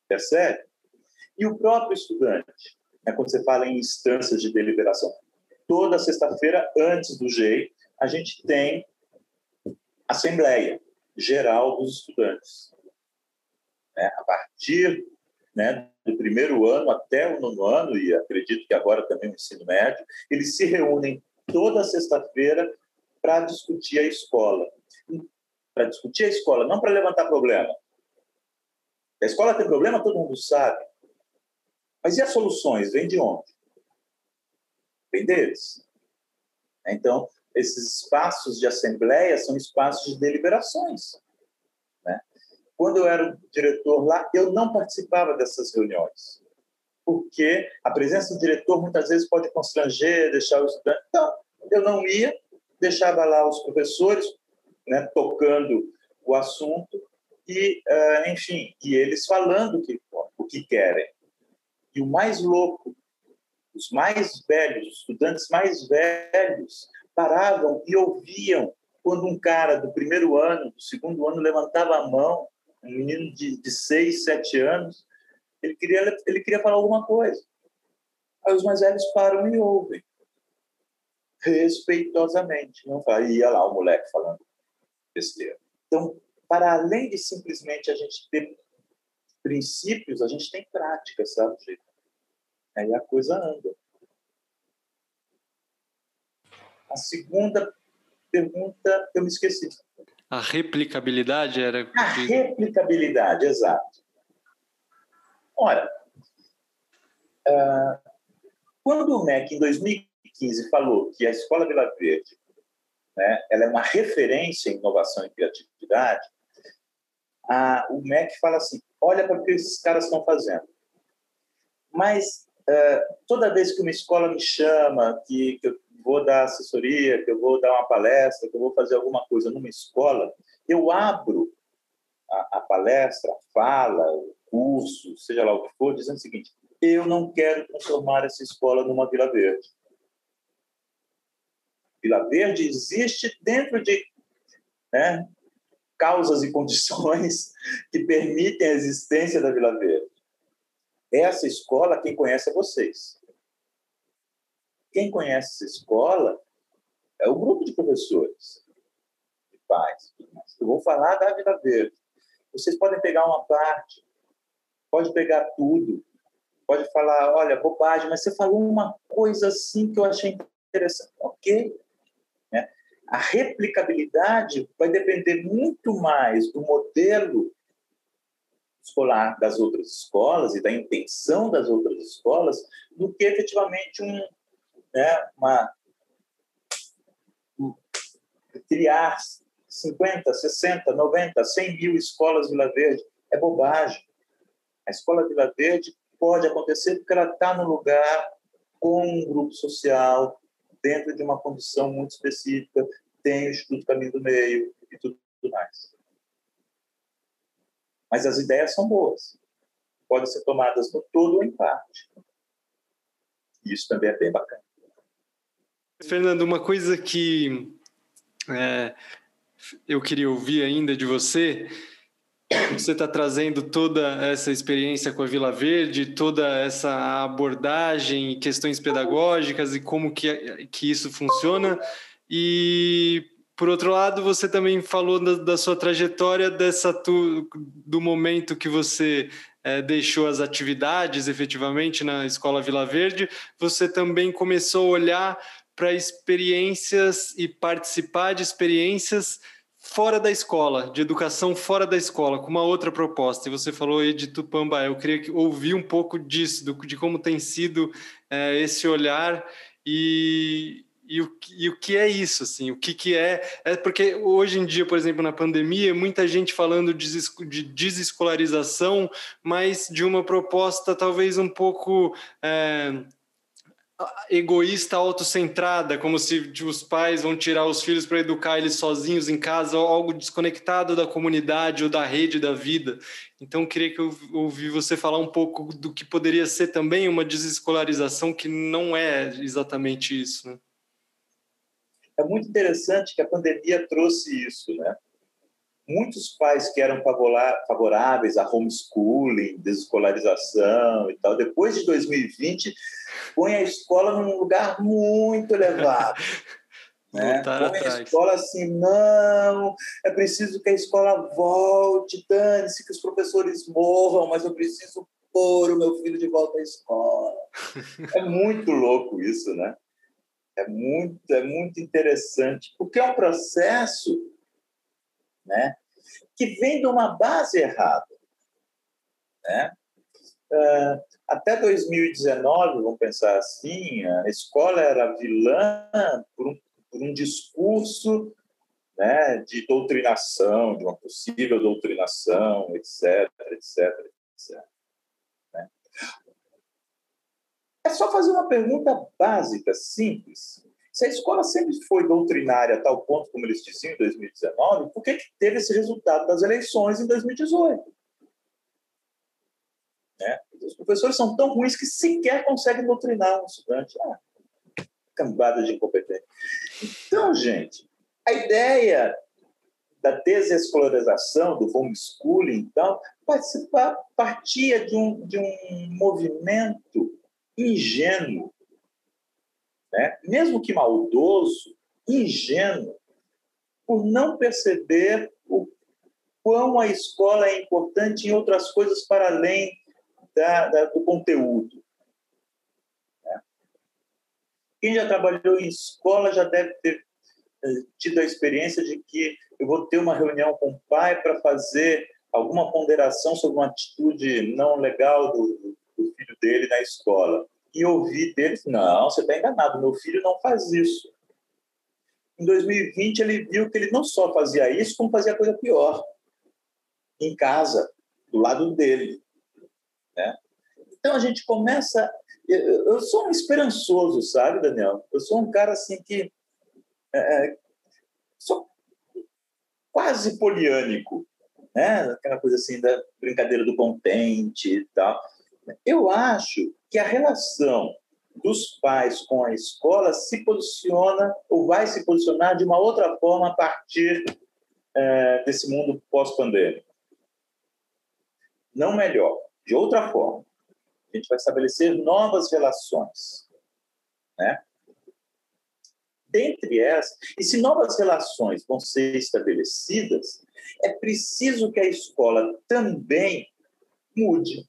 Percebe? E o próprio estudante, né, quando você fala em instâncias de deliberação, toda sexta-feira, antes do GEI, a gente tem Assembleia Geral dos Estudantes. Né? A partir né, do primeiro ano até o nono ano, e acredito que agora também o ensino médio, eles se reúnem toda sexta-feira para discutir a escola. Para discutir a escola, não para levantar problema. A escola tem problema, todo mundo sabe. Mas e as soluções? Vem de onde? Vem deles. Então, esses espaços de assembleia são espaços de deliberações. Né? Quando eu era diretor lá, eu não participava dessas reuniões, porque a presença do diretor muitas vezes pode constranger, deixar o estudante. Então, eu não ia, deixava lá os professores né, tocando o assunto e, uh, enfim, e eles falando que, o que querem. E o mais louco, os mais velhos, os estudantes mais velhos, paravam e ouviam quando um cara do primeiro ano, do segundo ano, levantava a mão, um menino de, de seis, sete anos, ele queria, ele queria falar alguma coisa. Aí os mais velhos param e ouvem respeitosamente. Não vai, ia lá o moleque falando besteira. Então, para além de simplesmente a gente ter princípios, a gente tem prática, sabe? Aí a coisa anda. A segunda pergunta eu me esqueci. A replicabilidade era. A replicabilidade, exato. Ora, uh, quando o MEC, em 2000 2015 falou que a Escola Vila Verde né, ela é uma referência em inovação e criatividade, a, o MEC fala assim, olha para o que esses caras estão fazendo. Mas uh, toda vez que uma escola me chama, que, que eu vou dar assessoria, que eu vou dar uma palestra, que eu vou fazer alguma coisa numa escola, eu abro a, a palestra, a fala, o curso, seja lá o que for, dizendo o seguinte, eu não quero transformar essa escola numa Vila Verde. Vila Verde existe dentro de né, causas e condições <laughs> que permitem a existência da Vila Verde. Essa escola, quem conhece é vocês. Quem conhece essa escola é o grupo de professores, de pais. Eu vou falar da Vila Verde. Vocês podem pegar uma parte, pode pegar tudo, pode falar, olha, bobagem, mas você falou uma coisa assim que eu achei interessante. Ok, a replicabilidade vai depender muito mais do modelo escolar das outras escolas e da intenção das outras escolas do que efetivamente um, né, uma, um, criar 50, 60, 90, 100 mil escolas Vila Verde. É bobagem. A escola Vila Verde pode acontecer porque ela está no lugar com um grupo social, dentro de uma condição muito específica, tem o Instituto Caminho do Meio e tudo mais. Mas as ideias são boas. Podem ser tomadas no todo ou em parte. Isso também é bem bacana. Fernando, uma coisa que é, eu queria ouvir ainda de você você está trazendo toda essa experiência com a Vila Verde, toda essa abordagem, questões pedagógicas e como que, que isso funciona. E, por outro lado, você também falou da, da sua trajetória, dessa tu, do momento que você é, deixou as atividades efetivamente na Escola Vila Verde, você também começou a olhar para experiências e participar de experiências fora da escola, de educação fora da escola, com uma outra proposta. E você falou aí de Tupamba. Eu queria ouvir um pouco disso, do, de como tem sido é, esse olhar e, e, o, e o que é isso, assim, o que, que é... É porque hoje em dia, por exemplo, na pandemia, muita gente falando de, de desescolarização, mas de uma proposta talvez um pouco... É, egoísta, autocentrada, como se tipo, os pais vão tirar os filhos para educar eles sozinhos em casa, algo desconectado da comunidade ou da rede da vida. Então, queria que eu ouvi você falar um pouco do que poderia ser também uma desescolarização que não é exatamente isso. Né? É muito interessante que a pandemia trouxe isso, né? Muitos pais que eram favoráveis a homeschooling, desescolarização e tal, depois de 2020, põe a escola num lugar muito elevado. <laughs> né? Põe a escola assim, não, é preciso que a escola volte, dane-se que os professores morram, mas eu preciso pôr o meu filho de volta à escola. é muito louco isso, né? É muito, é muito interessante, porque é um processo né? que vem de uma base errada. Né? Uh, até 2019, vamos pensar assim, a escola era vilã por um, por um discurso né, de doutrinação, de uma possível doutrinação, etc, etc, etc. É só fazer uma pergunta básica, simples. Se a escola sempre foi doutrinária a tal ponto como eles diziam em 2019, por que, que teve esse resultado das eleições em 2018? Né? Os professores são tão ruins que sequer conseguem doutrinar um estudante. Ah, cambada de incompetente. Então, gente, a ideia da desescolarização, do homeschooling, então, participar, partia de um, de um movimento ingênuo né? mesmo que maldoso, ingênuo, por não perceber o quão a escola é importante em outras coisas para além da, da, do conteúdo. Né? Quem já trabalhou em escola já deve ter eh, tido a experiência de que eu vou ter uma reunião com o pai para fazer alguma ponderação sobre uma atitude não legal do, do filho dele na escola e ouvi deles: não, você está enganado, meu filho não faz isso. Em 2020, ele viu que ele não só fazia isso, como fazia coisa pior, em casa, do lado dele. Né? Então a gente começa. Eu sou um esperançoso, sabe, Daniel? Eu sou um cara assim que. É, é sou quase poliânico, né? Aquela coisa assim da brincadeira do contente e tal. Eu acho que a relação dos pais com a escola se posiciona ou vai se posicionar de uma outra forma a partir é, desse mundo pós-pandêmico. Não melhor, de outra forma. A gente vai estabelecer novas relações. Né? Dentre essas, e se novas relações vão ser estabelecidas, é preciso que a escola também mude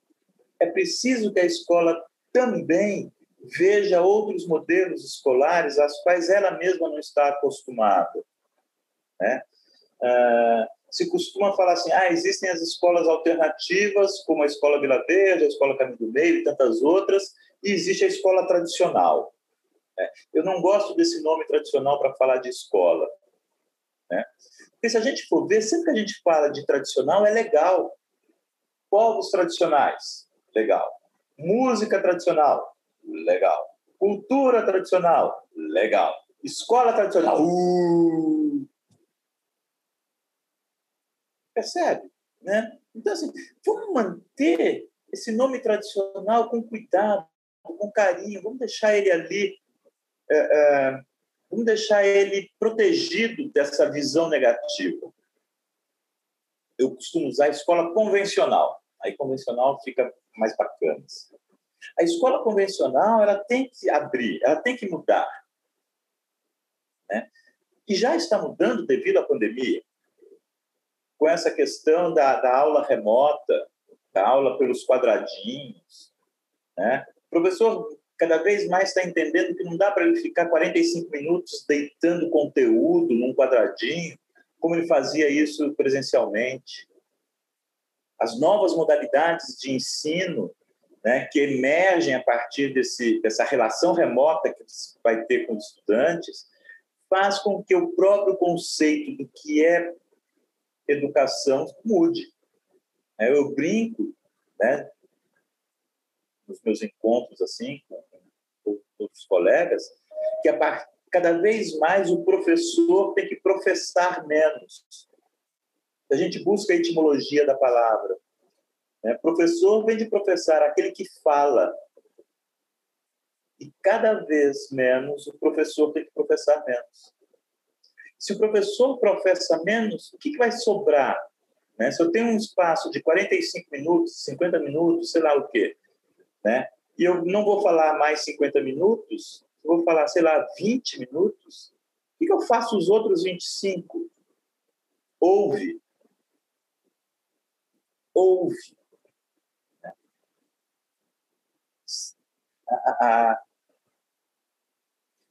é preciso que a escola também veja outros modelos escolares às quais ela mesma não está acostumada. Né? Ah, se costuma falar assim, ah, existem as escolas alternativas, como a Escola Vila Verde, a Escola Caminho do Meio e tantas outras, e existe a escola tradicional. Né? Eu não gosto desse nome tradicional para falar de escola. Né? Porque se a gente for ver, sempre que a gente fala de tradicional, é legal. Povos tradicionais, legal. Música tradicional, legal. Cultura tradicional, legal. Escola tradicional, uh! Percebe? Né? Então, assim, vamos manter esse nome tradicional com cuidado, com carinho, vamos deixar ele ali, é, é, vamos deixar ele protegido dessa visão negativa. eu costumo usar a escola convencional. Aí convencional fica mais bacana. A escola convencional ela tem que abrir, ela tem que mudar. Né? E já está mudando devido à pandemia. Com essa questão da, da aula remota, da aula pelos quadradinhos. Né? O professor cada vez mais está entendendo que não dá para ele ficar 45 minutos deitando conteúdo num quadradinho, como ele fazia isso presencialmente. As novas modalidades de ensino né, que emergem a partir desse, dessa relação remota que vai ter com os estudantes, faz com que o próprio conceito do que é educação mude. É, eu brinco, né, nos meus encontros assim com outros colegas, que a, cada vez mais o professor tem que professar menos. A gente busca a etimologia da palavra. Né? Professor vem de professar, aquele que fala. E cada vez menos o professor tem que professar menos. Se o professor professa menos, o que, que vai sobrar? Né? Se eu tenho um espaço de 45 minutos, 50 minutos, sei lá o quê, né? e eu não vou falar mais 50 minutos, vou falar, sei lá, 20 minutos, o que, que eu faço os outros 25? Ouve. Ouve.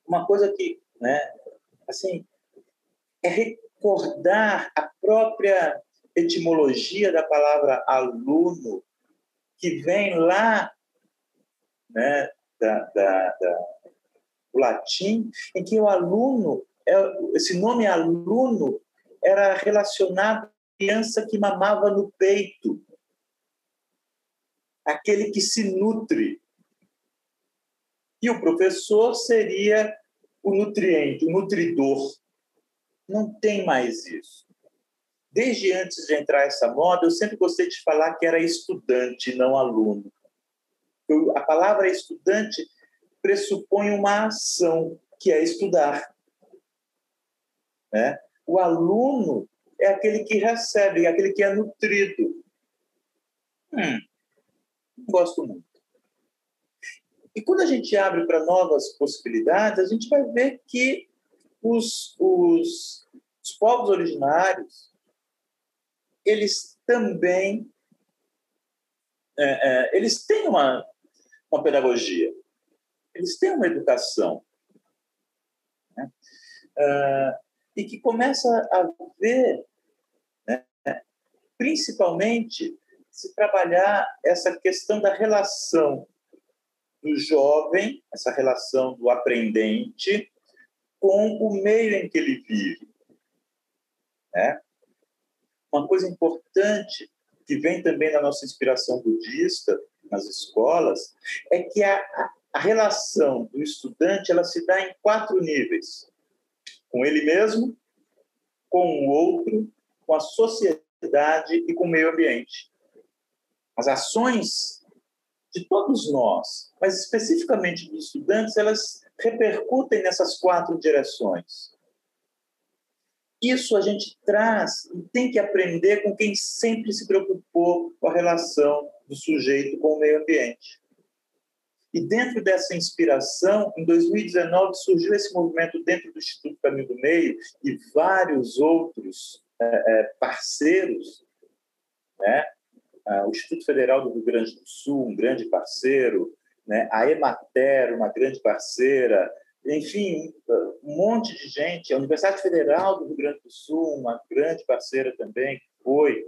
Uma coisa que, né, assim, é recordar a própria etimologia da palavra aluno, que vem lá né, da, da, da, do latim, em que o aluno, é, esse nome aluno era relacionado criança que mamava no peito, aquele que se nutre. E o professor seria o nutriente, o nutridor. Não tem mais isso. Desde antes de entrar essa moda, eu sempre gostei de falar que era estudante, não aluno. Eu, a palavra estudante pressupõe uma ação, que é estudar. Né? O aluno é aquele que recebe, é aquele que é nutrido. Hum, gosto muito. E quando a gente abre para novas possibilidades, a gente vai ver que os, os, os povos originários, eles também é, é, eles têm uma, uma pedagogia, eles têm uma educação. Né? Uh, e que começa a ver, principalmente, se trabalhar essa questão da relação do jovem, essa relação do aprendente com o meio em que ele vive. Né? Uma coisa importante que vem também da nossa inspiração budista nas escolas é que a, a relação do estudante ela se dá em quatro níveis: com ele mesmo, com o outro, com a sociedade e com o meio ambiente. As ações de todos nós, mas especificamente dos estudantes, elas repercutem nessas quatro direções. Isso a gente traz e tem que aprender com quem sempre se preocupou com a relação do sujeito com o meio ambiente. E dentro dessa inspiração, em 2019 surgiu esse movimento dentro do Instituto Caminho do Meio e vários outros parceiros, né? o Instituto Federal do Rio Grande do Sul, um grande parceiro, né? a Emater, uma grande parceira, enfim, um monte de gente. A Universidade Federal do Rio Grande do Sul, uma grande parceira também, foi.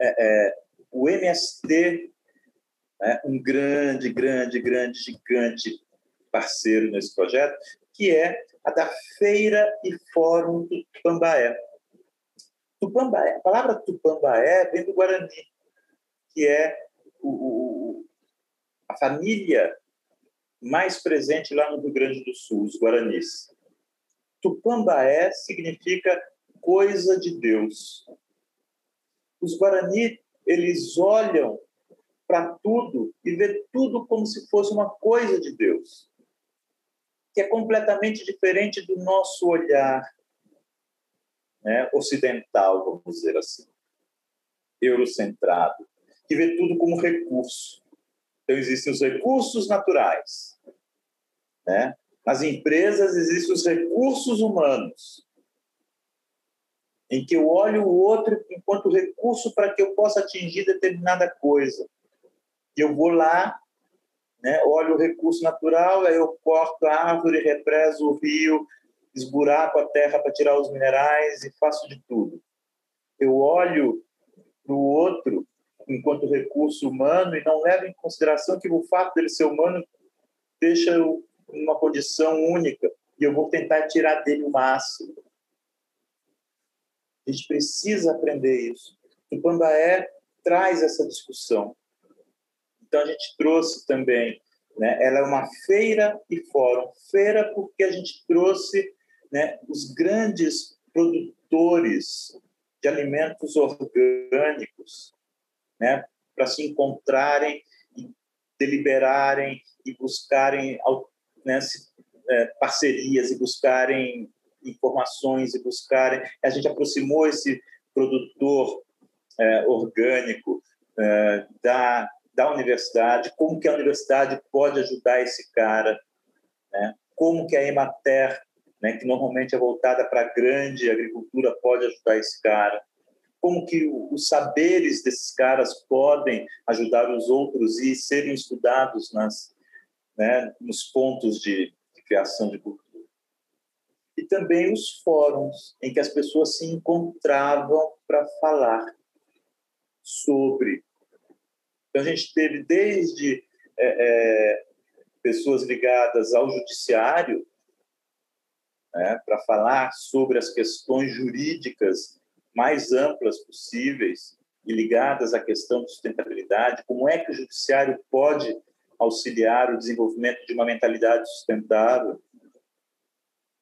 É, é, o MST, né, um grande, grande, grande, gigante parceiro nesse projeto, que é a da Feira e Fórum do Tupambaé. Tupambaé, a palavra Tupambaé vem do Guarani, que é o, o, a família mais presente lá no Rio Grande do Sul, os Guaranis. Tupambaé significa coisa de Deus. Os Guarani, eles olham para tudo e vê tudo como se fosse uma coisa de Deus, que é completamente diferente do nosso olhar né, ocidental, vamos dizer assim. eurocentrado, que vê tudo como recurso. Então, existem os recursos naturais. Né? Nas empresas, existem os recursos humanos, em que eu olho o outro enquanto recurso para que eu possa atingir determinada coisa. E eu vou lá, né, olho o recurso natural, aí eu corto a árvore, represo o rio, esburaco a terra para tirar os minerais e faço de tudo. Eu olho para o outro enquanto recurso humano e não levo em consideração que o fato dele ser humano deixa uma condição única e eu vou tentar tirar dele o máximo. A gente precisa aprender isso. O Pambaé traz essa discussão. Então a gente trouxe também, né? Ela é uma feira e fórum. Feira porque a gente trouxe, né, os grandes produtores de alimentos orgânicos, né, para se encontrarem e deliberarem e buscarem né, é, parcerias e buscarem informações e buscarem. A gente aproximou esse produtor é, orgânico é, da, da universidade, como que a universidade pode ajudar esse cara, né? como que a Emater, né, que normalmente é voltada para a grande agricultura, pode ajudar esse cara, como que os saberes desses caras podem ajudar os outros e serem estudados nas, né, nos pontos de, de criação de cultura e também os fóruns em que as pessoas se encontravam para falar sobre. Então, a gente teve desde é, é, pessoas ligadas ao judiciário né, para falar sobre as questões jurídicas mais amplas possíveis e ligadas à questão de sustentabilidade, como é que o judiciário pode auxiliar o desenvolvimento de uma mentalidade sustentável,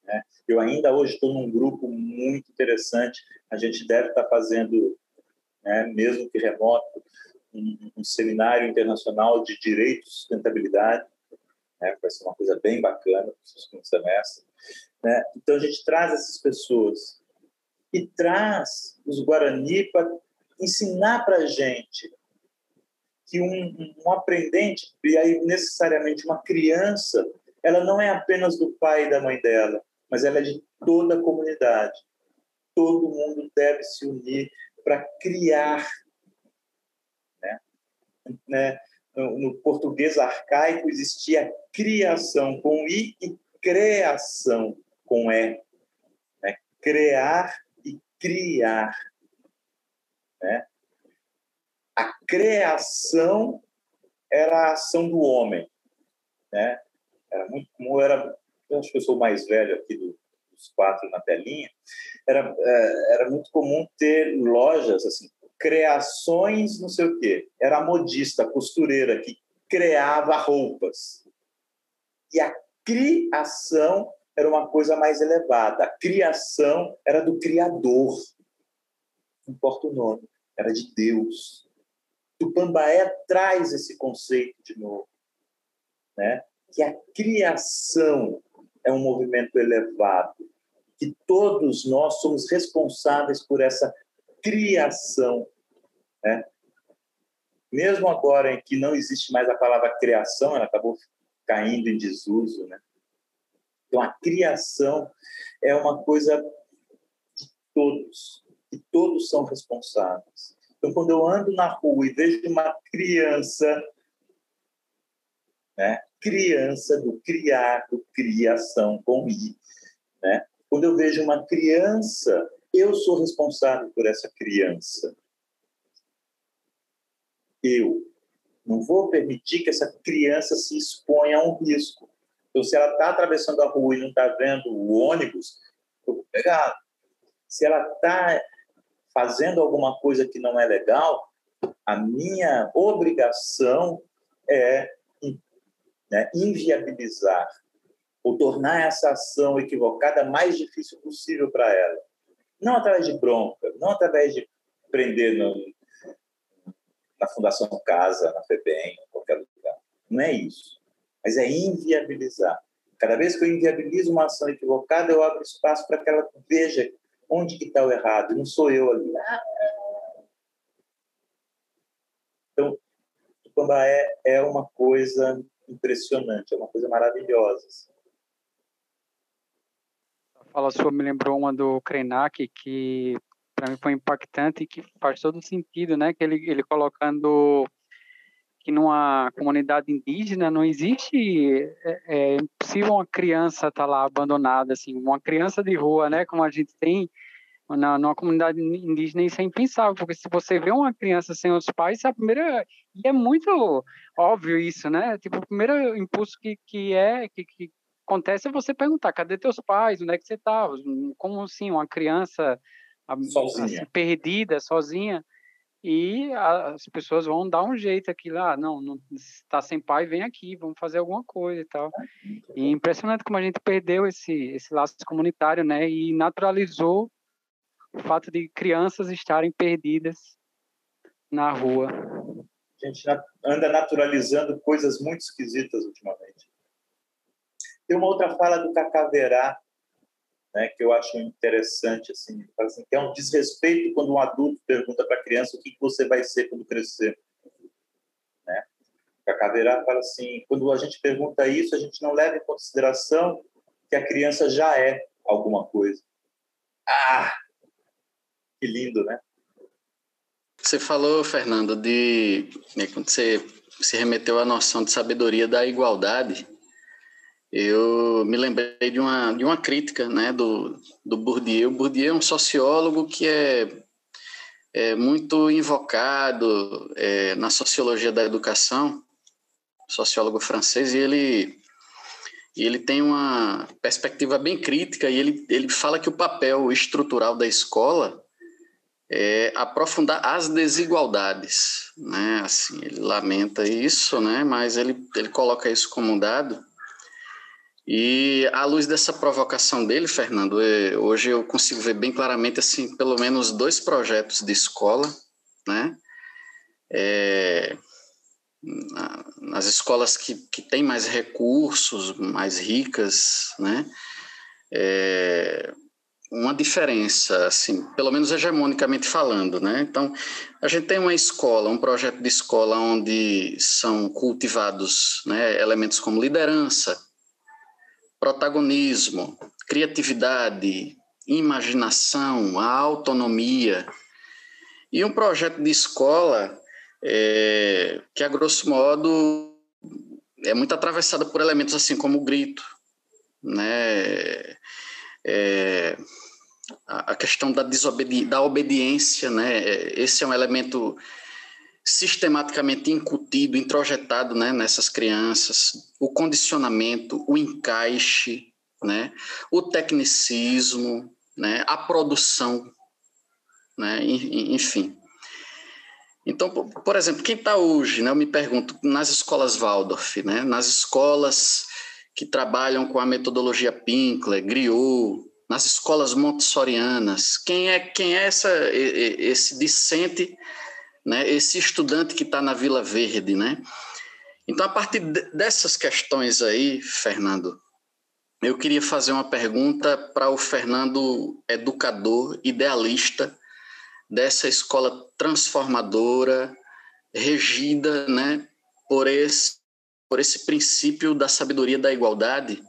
né? Eu ainda hoje estou num grupo muito interessante. A gente deve estar fazendo, né, mesmo que remoto, um, um, seminário internacional de direito e sustentabilidade. Né? Vai ser uma coisa bem bacana para o segundo semestre. Né? Então, a gente traz essas pessoas e traz os Guarani para ensinar para a gente que um, um aprendente, e aí necessariamente uma criança, ela não é apenas do pai e da mãe dela, mas ela é de toda a comunidade. Todo mundo deve se unir para criar. Né? Né? No, no, português arcaico existia criação com I e criação com E. Né? Criar e criar. Né? A criação era a ação do homem. Né? Era muito comum, era eu acho que eu sou o mais velho aqui do, dos quatro na telinha, era, é, era muito comum ter lojas, assim, criações, não sei o quê. Era a modista, a costureira, que criava roupas. E a criação era uma coisa mais elevada. A criação era do Criador. Não importa o nome, era de Deus. Tupambaé traz esse conceito de novo, né? que a criação é um movimento elevado, que todos nós somos responsáveis por essa criação. Né? Mesmo agora em que não existe mais a palavra criação, ela acabou caindo em desuso. Né? Então, a criação é uma coisa de todos, e todos são responsáveis. Então, quando eu ando na rua e vejo uma criança né, criança, do criar, do criação com I. Né? Quando eu vejo uma criança, eu sou responsável por essa criança. Eu não vou permitir que essa criança se exponha a um risco. Então, se ela está atravessando a rua e não está vendo o ônibus, eu vou pegar. Se ela está fazendo alguma coisa que não é legal, a minha obrigação é né, inviabilizar ou tornar essa ação equivocada mais difícil possível para ela. Não através de bronca, não através de prender no, na Fundação Casa, na FEBEM, em qualquer lugar. Não é isso. Mas é inviabilizar. Cada vez que eu inviabilizo uma ação equivocada, eu abro espaço para que ela veja onde está o errado. Não sou eu ali. Ah, Tupambaé é uma coisa impressionante, é uma coisa maravilhosa. A fala sua me lembrou uma do Krenak, que para mim foi impactante e que faz todo sentido, né? Que ele, ele colocando que numa comunidade indígena não existe é, é impossível uma criança estar tá lá abandonada assim uma criança de rua né como a gente tem na numa comunidade indígena isso é impensável porque se você vê uma criança sem os pais é a primeira e é muito óbvio isso né tipo o primeiro impulso que que é que, que acontece é você perguntar cadê teus pais? Onde é que você está como assim uma criança sozinha. Assim, perdida sozinha e as pessoas vão dar um jeito aqui lá, não, não está sem pai, vem aqui, vamos fazer alguma coisa e tal. E impressionante como a gente perdeu esse esse laço comunitário, né, e naturalizou o fato de crianças estarem perdidas na rua. A gente anda naturalizando coisas muito esquisitas ultimamente. Tem uma outra fala do Cacaverá né, que eu acho interessante, assim, assim, que é um desrespeito quando um adulto pergunta para a criança o que você vai ser quando crescer. Né? A Caveira fala assim, quando a gente pergunta isso, a gente não leva em consideração que a criança já é alguma coisa. Ah, que lindo, né? Você falou, Fernando, de né, quando você se remeteu à noção de sabedoria da igualdade, eu me lembrei de uma, de uma crítica né, do, do Bourdieu. O Bourdieu é um sociólogo que é, é muito invocado é, na sociologia da educação, sociólogo francês, e ele, ele tem uma perspectiva bem crítica e ele, ele fala que o papel estrutural da escola é aprofundar as desigualdades, né? Assim, ele lamenta isso, né? Mas ele, ele coloca isso como um dado e à luz dessa provocação dele, Fernando, é, hoje eu consigo ver bem claramente assim, pelo menos dois projetos de escola, né? É, nas escolas que, que têm mais recursos, mais ricas, né? É, uma diferença, assim, pelo menos hegemonicamente falando, né? Então, a gente tem uma escola, um projeto de escola onde são cultivados né, elementos como liderança, protagonismo, criatividade, imaginação, a autonomia. E um projeto de escola é, que, a grosso modo, é muito atravessado por elementos assim como o grito, né? É, a questão da, desobedi da obediência, né? Esse é um elemento sistematicamente incutido, introjetado né, nessas crianças, o condicionamento, o encaixe, né, o tecnicismo, né, a produção, né, enfim. Então, por exemplo, quem está hoje, né, eu me pergunto, nas escolas Waldorf, né, nas escolas que trabalham com a metodologia Pinkler, Griot, nas escolas montessorianas, quem é quem é essa, esse discente né, esse estudante que está na Vila Verde, né? Então, a partir dessas questões aí, Fernando, eu queria fazer uma pergunta para o Fernando, educador, idealista dessa escola transformadora, regida, né, por esse por esse princípio da sabedoria da igualdade,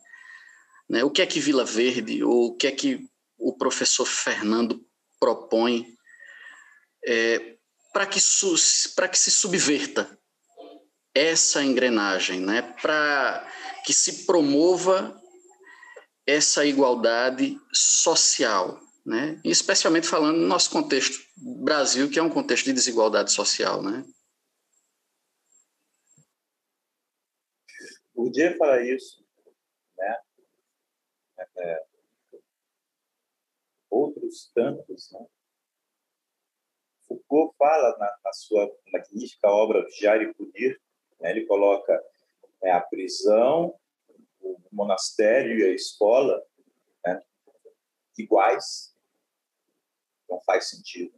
né? O que é que Vila Verde ou o que é que o professor Fernando propõe é, para que, para que se subverta essa engrenagem, né? para que se promova essa igualdade social, né? Especialmente falando no nosso contexto Brasil, que é um contexto de desigualdade social. Né? O dia fala isso, né? É, é outros tantos, né? Foucault fala na, na sua magnífica obra Vigiar e Punir, né, ele coloca né, a prisão, o monastério e a escola né, iguais. Não faz sentido.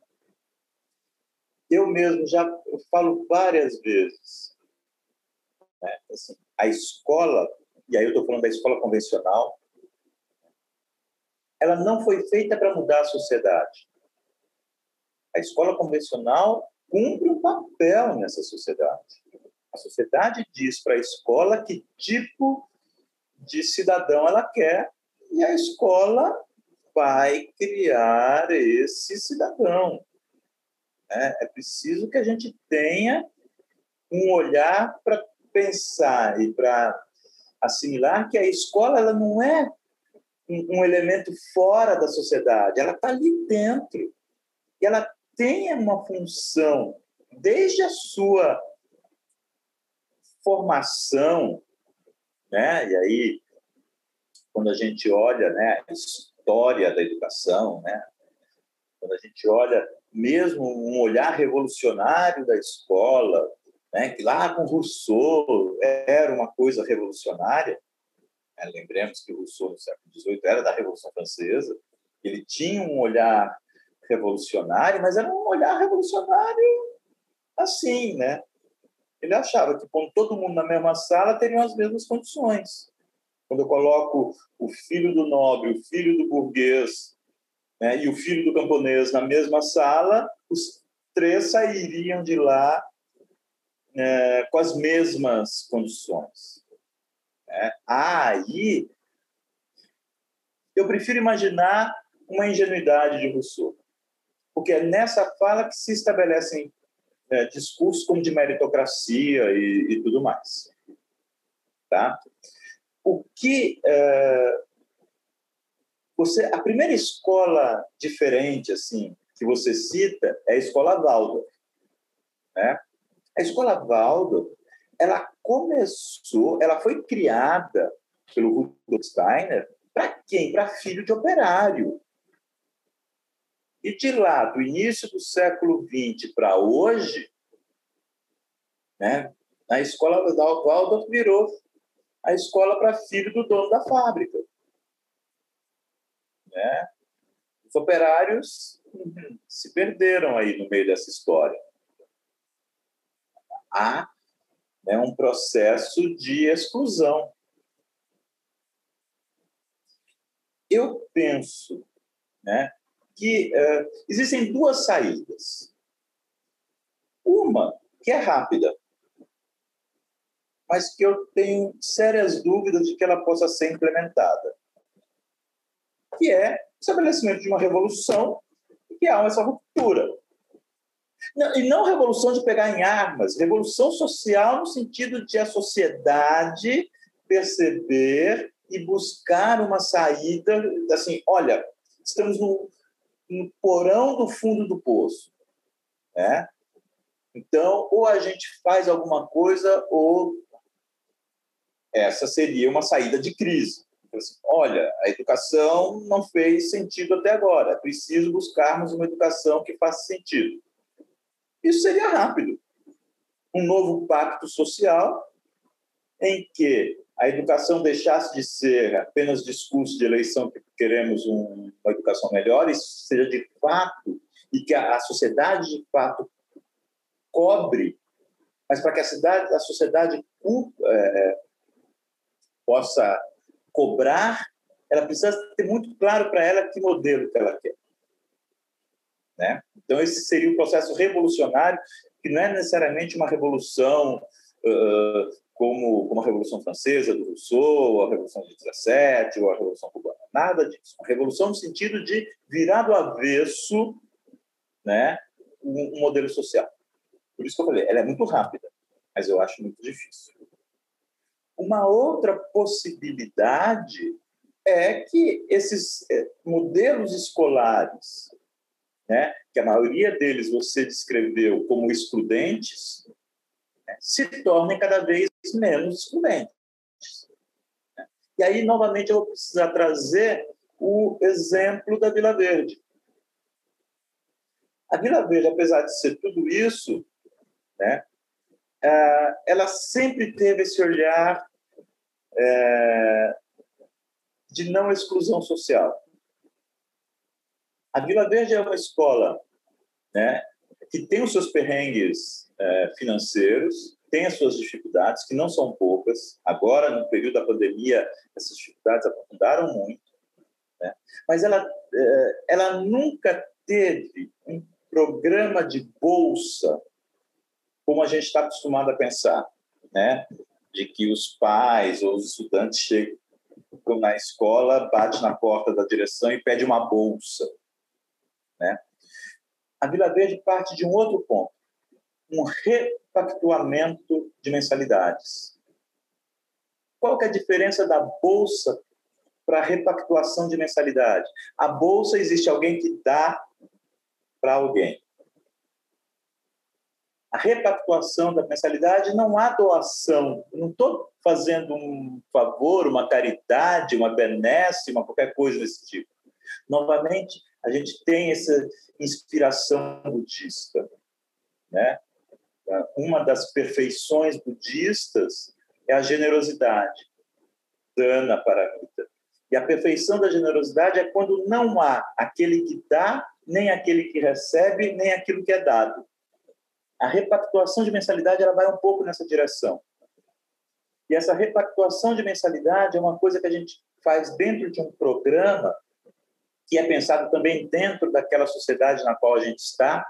Eu mesmo já eu falo várias vezes. Né, assim, a escola, e aí eu estou falando da escola convencional, ela não foi feita para mudar a sociedade a escola convencional cumpre um papel nessa sociedade. A sociedade diz para a escola que tipo de cidadão ela quer e a escola vai criar esse cidadão. É, é preciso que a gente tenha um olhar para pensar e para assimilar que a escola ela não é um, um elemento fora da sociedade, ela está ali dentro. E ela tem uma função, desde a sua formação, né? e aí, quando a gente olha né, a história da educação, né? quando a gente olha mesmo um olhar revolucionário da escola, né, que lá com Rousseau era uma coisa revolucionária. Né? Lembremos que Rousseau, no século XVIII, era da Revolução Francesa. Ele tinha um olhar revolucionário, mas era um olhar revolucionário assim, né? Ele achava que, com todo mundo na mesma sala, teriam as mesmas condições. Quando eu coloco o filho do nobre, o filho do burguês né, e o filho do camponês na mesma sala, os três sairiam de lá é, com as mesmas condições. É, aí, eu prefiro imaginar uma ingenuidade de Rousseau, porque é nessa fala que se estabelecem é, discursos como de meritocracia e, e, tudo mais. Tá? O que é, você, a primeira escola diferente assim que você cita é a escola Waldorf, né? A escola Waldorf, ela começou, ela foi criada pelo Rudolf Steiner para quem? Para filho de operário. E de lá, do início do século XX para hoje, né, a escola da Waldorf virou a escola para filho do dono da fábrica. Né? Os operários uhum, se perderam aí no meio dessa história há né, um processo de exclusão. Eu penso né, que uh, existem duas saídas. Uma que é rápida, mas que eu tenho sérias dúvidas de que ela possa ser implementada, que é o estabelecimento de uma revolução que há essa ruptura. Não, e não revolução de pegar em armas, revolução social no sentido de a sociedade perceber e buscar uma saída, assim, olha, estamos no, no porão do fundo do poço, né? Então, ou a gente faz alguma coisa, ou essa seria uma saída de crise. Assim, olha, a educação não fez sentido até agora, é preciso buscarmos uma educação que faça sentido. Isso seria rápido. Um novo pacto social em que a educação deixasse de ser apenas discurso de eleição que queremos um, uma educação melhor, isso seja de fato, e que a, a sociedade de fato cobre, mas para que a, cidade, a sociedade é, possa cobrar, ela precisa ter muito claro para ela que modelo que ela quer. Né? Então, esse seria um processo revolucionário, que não é necessariamente uma revolução como, como a Revolução Francesa do Rousseau, a Revolução de 17, ou a Revolução Cubana. Nada disso. Uma revolução no sentido de virar do avesso né, um, um modelo social. Por isso que eu falei, ela é muito rápida, mas eu acho muito difícil. Uma outra possibilidade é que esses eh, modelos escolares né, que a maioria deles você descreveu como excludentes, se tornem cada vez menos excludentes. E aí, novamente, eu vou precisar trazer o exemplo da Vila Verde. A Vila Verde, apesar de ser tudo isso, né, é, ela sempre teve esse olhar é, de não exclusão social. A Vila Verde é uma escola né, que tem os seus perrengues é, financeiros, tem as suas dificuldades, que não são poucas. Agora, no período da pandemia, essas dificuldades aprofundaram muito. Né? Mas ela, é, ela nunca teve um programa de bolsa como a gente está acostumado a pensar. né, de que os pais ou os estudantes chegam na escola, bate na porta da direção e pede uma bolsa, né? A Vila Verde parte de um outro ponto, um repactuamento de mensalidades. Qual é a diferença da bolsa para repactuação de mensalidade? A bolsa existe alguém que dá para alguém. A repactuação da mensalidade não há doação. Eu não estou fazendo um favor, uma caridade, uma benesse, uma qualquer coisa desse tipo. Novamente, a gente tem essa inspiração budista, né? Uma das perfeições budistas é a generosidade, dana para vida. E a perfeição da generosidade é quando não há aquele que dá, nem aquele que recebe, nem aquilo que é dado. A repactuação de mensalidade ela vai um pouco nessa direção. E essa repactuação de mensalidade é uma coisa que a gente faz dentro de um programa que é pensado também dentro daquela sociedade na qual a gente está,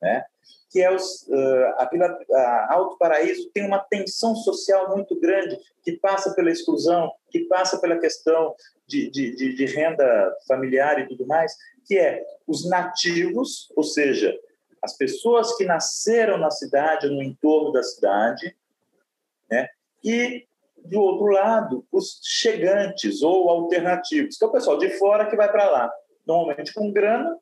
né? que é os, uh, a, Vila, a Alto Paraíso tem uma tensão social muito grande que passa pela exclusão, que passa pela questão de, de, de, de renda familiar e tudo mais, que é os nativos, ou seja, as pessoas que nasceram na cidade, no entorno da cidade, né? e, do outro lado, os chegantes ou alternativos, que é o pessoal de fora que vai para lá, normalmente com grana,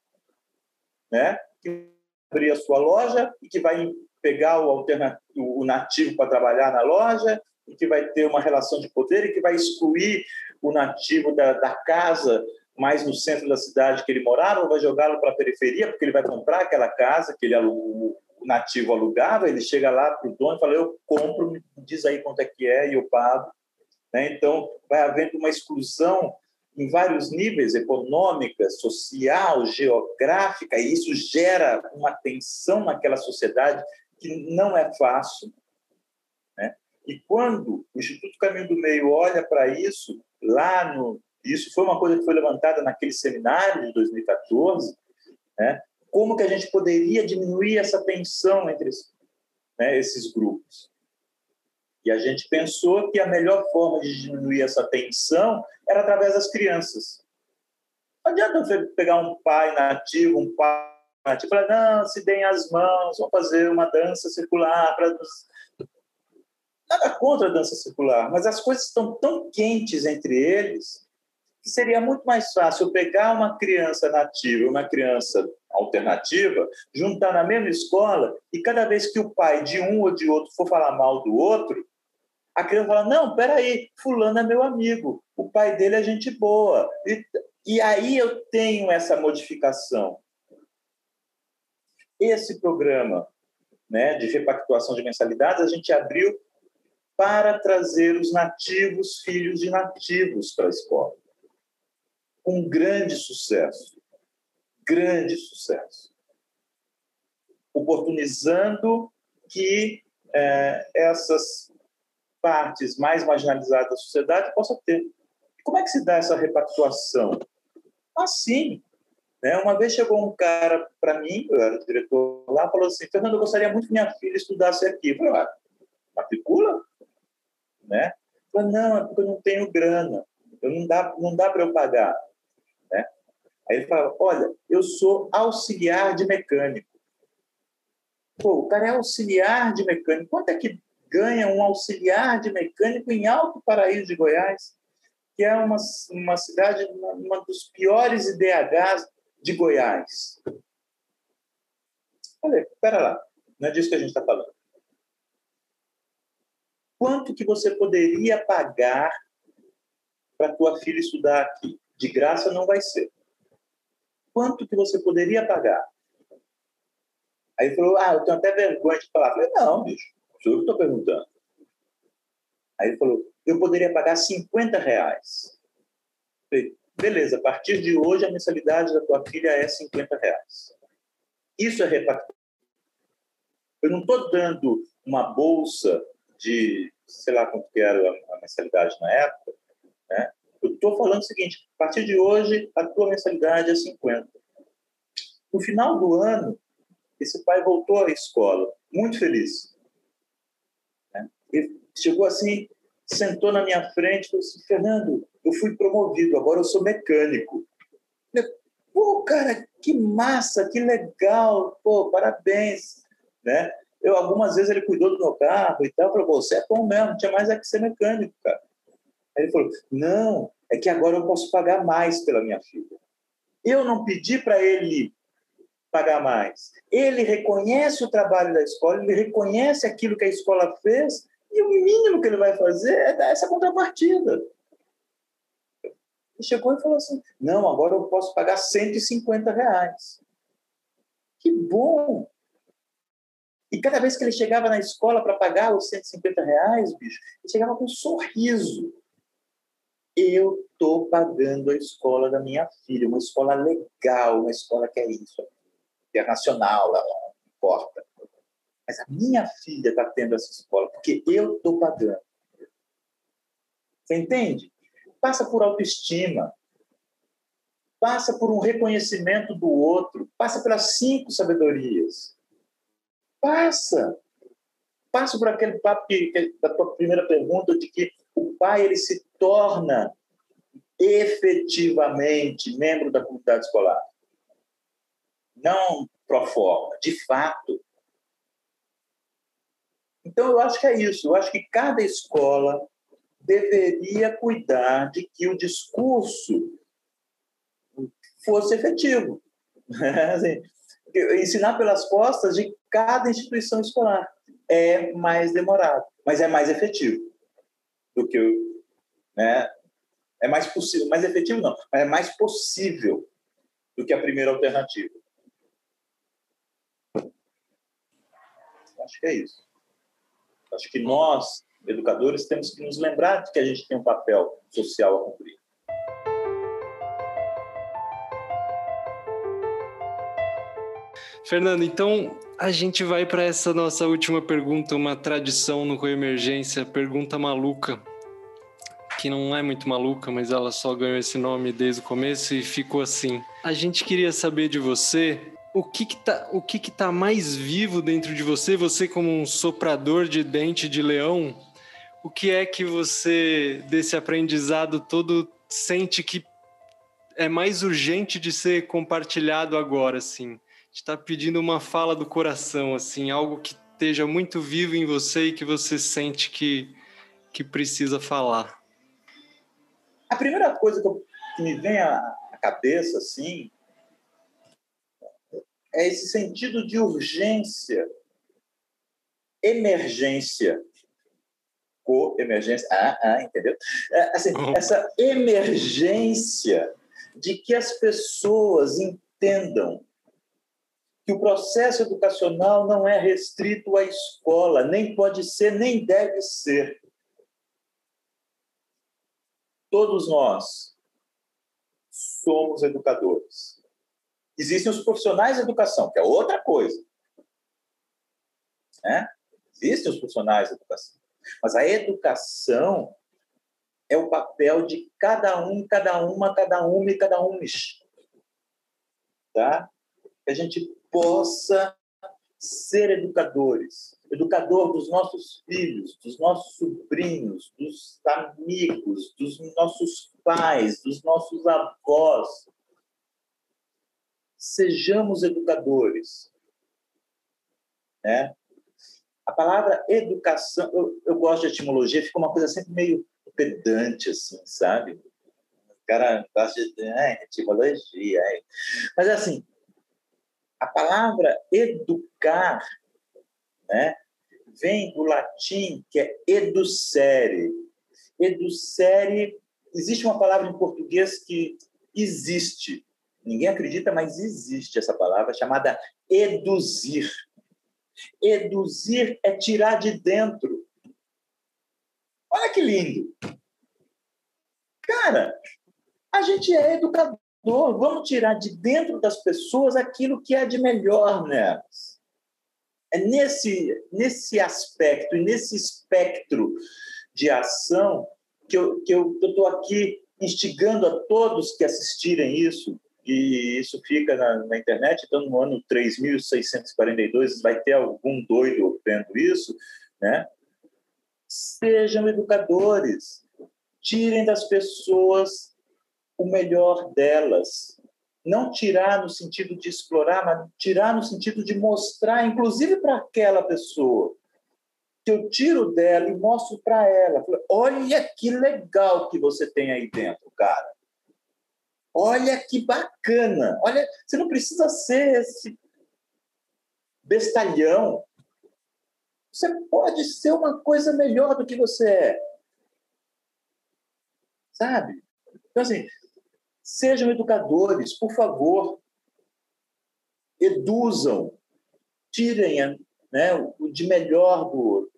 né? que abrir a sua loja e que vai pegar o, o nativo para trabalhar na loja e que vai ter uma relação de poder e que vai excluir o nativo da, da casa mais no centro da cidade que ele morava, ou vai jogá-lo para a periferia, porque ele vai comprar aquela casa que ele o nativo alugava, ele chega lá para o dono e fala, eu compro, me diz aí quanto é que é e eu pago. Né? Então, vai havendo uma exclusão em vários níveis, econômica, social, geográfica, e isso gera uma tensão naquela sociedade que não é fácil. Né? E quando o Instituto Caminho do Meio olha para isso, lá no, isso foi uma coisa que foi levantada naquele seminário de 2014, né? Como que a gente poderia diminuir essa tensão entre né, esses grupos? E a gente pensou que a melhor forma de diminuir essa tensão era através das crianças. Não adianta pegar um pai nativo, um pai nativo, e falar, não, se deem as mãos, vamos fazer uma dança circular. Nada contra a dança circular, mas as coisas estão tão quentes entre eles que seria muito mais fácil pegar uma criança nativa uma criança alternativa, juntar na mesma escola e cada vez que o pai de um ou de outro for falar mal do outro, a criança fala: Não, peraí, Fulano é meu amigo, o pai dele é gente boa. E, e aí eu tenho essa modificação. Esse programa né, de repactuação de mensalidades a gente abriu para trazer os nativos, filhos de nativos, para a escola com grande sucesso. Grande sucesso. Oportunizando que é, essas partes mais marginalizadas da sociedade possam ter. Como é que se dá essa repactuação? Assim, né? Uma vez chegou um cara para mim, eu era diretor lá, falou assim: Fernando, eu gostaria muito que minha filha estudasse aqui. Eu falei: ah, matricula? Né? Falei, não, é porque eu não tenho grana. Eu não dá, não dá para eu pagar. Aí ele fala: Olha, eu sou auxiliar de mecânico. Pô, o cara é auxiliar de mecânico. Quanto é que ganha um auxiliar de mecânico em Alto Paraíso de Goiás, que é uma, uma cidade, uma dos piores IDHs de Goiás? Olha, espera lá, não é disso que a gente está falando. Quanto que você poderia pagar para tua filha estudar aqui? De graça não vai ser quanto que você poderia pagar? Aí ele falou, ah, eu tenho até vergonha de falar. Eu falei, não, bicho, sou eu que estou perguntando. Aí ele falou, eu poderia pagar 50 reais. Eu falei, beleza, a partir de hoje a mensalidade da tua filha é 50 reais. Isso é repactuação. Eu não estou dando uma bolsa de, sei lá quanto que era a mensalidade na época, né? Eu estou falando o seguinte: a partir de hoje, a tua mensalidade é 50. No final do ano, esse pai voltou à escola, muito feliz. Né? Ele chegou assim, sentou na minha frente e falou assim: Fernando, eu fui promovido, agora eu sou mecânico. Pô, cara, que massa, que legal, pô, parabéns, né? Eu, algumas vezes ele cuidou do meu carro e tal, falou, você é bom mesmo, tinha mais é que ser mecânico, cara. Aí ele falou, não, é que agora eu posso pagar mais pela minha filha. Eu não pedi para ele pagar mais. Ele reconhece o trabalho da escola, ele reconhece aquilo que a escola fez e o mínimo que ele vai fazer é dar essa contrapartida. Ele chegou e falou assim: não, agora eu posso pagar 150 reais. Que bom! E cada vez que ele chegava na escola para pagar os 150 reais, bicho, ele chegava com um sorriso. Eu estou pagando a escola da minha filha, uma escola legal, uma escola que é isso, internacional, não importa. Mas a minha filha está tendo essa escola porque eu estou pagando. Você entende? Passa por autoestima, passa por um reconhecimento do outro, passa pelas cinco sabedorias. Passa. Passa por aquele papo que, que, da tua primeira pergunta de que o pai ele se torna efetivamente membro da comunidade escolar. Não pro forma, de fato. Então, eu acho que é isso. Eu acho que cada escola deveria cuidar de que o discurso fosse efetivo. <laughs> assim, ensinar pelas costas de cada instituição escolar é mais demorado, mas é mais efetivo do que né? É mais possível, mais efetivo não, mas é mais possível do que a primeira alternativa. Acho que é isso. Acho que nós, educadores, temos que nos lembrar de que a gente tem um papel social a cumprir. Fernando, então a gente vai para essa nossa última pergunta, uma tradição no Coemergência, pergunta maluca, que não é muito maluca, mas ela só ganhou esse nome desde o começo e ficou assim. A gente queria saber de você o que que tá, o que que tá mais vivo dentro de você, você como um soprador de dente de leão, o que é que você desse aprendizado todo sente que é mais urgente de ser compartilhado agora, assim? Está pedindo uma fala do coração, assim, algo que esteja muito vivo em você e que você sente que, que precisa falar. A primeira coisa que, eu, que me vem à cabeça, assim, é esse sentido de urgência, emergência, co-emergência, ah, ah, entendeu? É, assim, oh. Essa emergência de que as pessoas entendam que o processo educacional não é restrito à escola, nem pode ser, nem deve ser. Todos nós somos educadores. Existem os profissionais de educação, que é outra coisa. Né? Existem os profissionais de educação. Mas a educação é o papel de cada um, cada uma, cada uma e cada um. Tá? Que a gente possa ser educadores, educador dos nossos filhos, dos nossos sobrinhos, dos amigos, dos nossos pais, dos nossos avós, sejamos educadores. Né? A palavra educação, eu, eu gosto de etimologia, fica uma coisa sempre meio pedante, assim, sabe? O cara gosta de é, etimologia. É. Mas, assim, a palavra educar né, vem do latim, que é educere. Educere, existe uma palavra em português que existe, Ninguém acredita, mas existe essa palavra chamada eduzir. Eduzir é tirar de dentro. Olha que lindo. Cara, a gente é educador. Vamos tirar de dentro das pessoas aquilo que é de melhor nelas. É nesse, nesse aspecto e nesse espectro de ação que eu estou aqui instigando a todos que assistirem isso e isso fica na, na internet. Então, no ano 3642, vai ter algum doido vendo isso, né? Sejam educadores. Tirem das pessoas o melhor delas. Não tirar no sentido de explorar, mas tirar no sentido de mostrar, inclusive para aquela pessoa, que eu tiro dela e mostro para ela. Olha que legal que você tem aí dentro, cara. Olha que bacana. Olha, você não precisa ser esse bestalhão. Você pode ser uma coisa melhor do que você é. Sabe? Então, assim, sejam educadores, por favor. Eduzam. Tirem né, o de melhor do outro.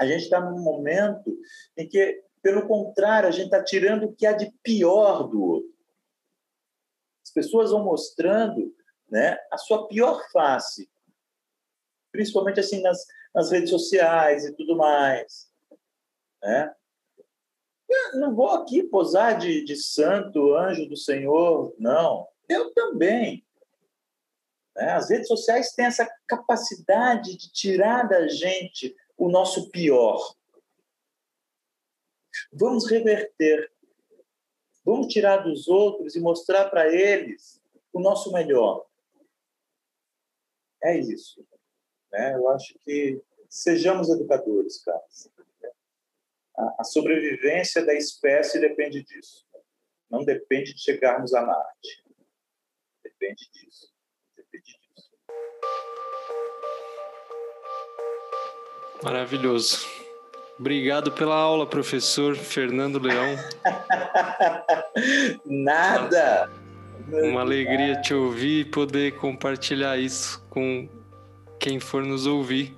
A gente está num momento em que, pelo contrário, a gente está tirando o que há de pior do outro. As pessoas vão mostrando né, a sua pior face, principalmente assim nas, nas redes sociais e tudo mais. Né? Eu não vou aqui posar de, de santo, anjo do Senhor, não. Eu também. Né? As redes sociais têm essa capacidade de tirar da gente o nosso pior. Vamos reverter. Vamos tirar dos outros e mostrar para eles o nosso melhor. É isso. Né? Eu acho que sejamos educadores, cara. A sobrevivência da espécie depende disso. Não depende de chegarmos a Marte. Depende disso. Maravilhoso. Obrigado pela aula, professor Fernando Leão. <laughs> Nada. Uma alegria te ouvir e poder compartilhar isso com quem for nos ouvir.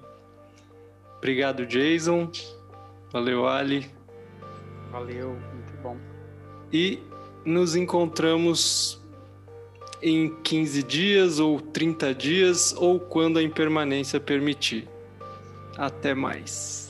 Obrigado, Jason. Valeu, Ali. Valeu, muito bom. E nos encontramos em 15 dias ou 30 dias ou quando a impermanência permitir. Até mais.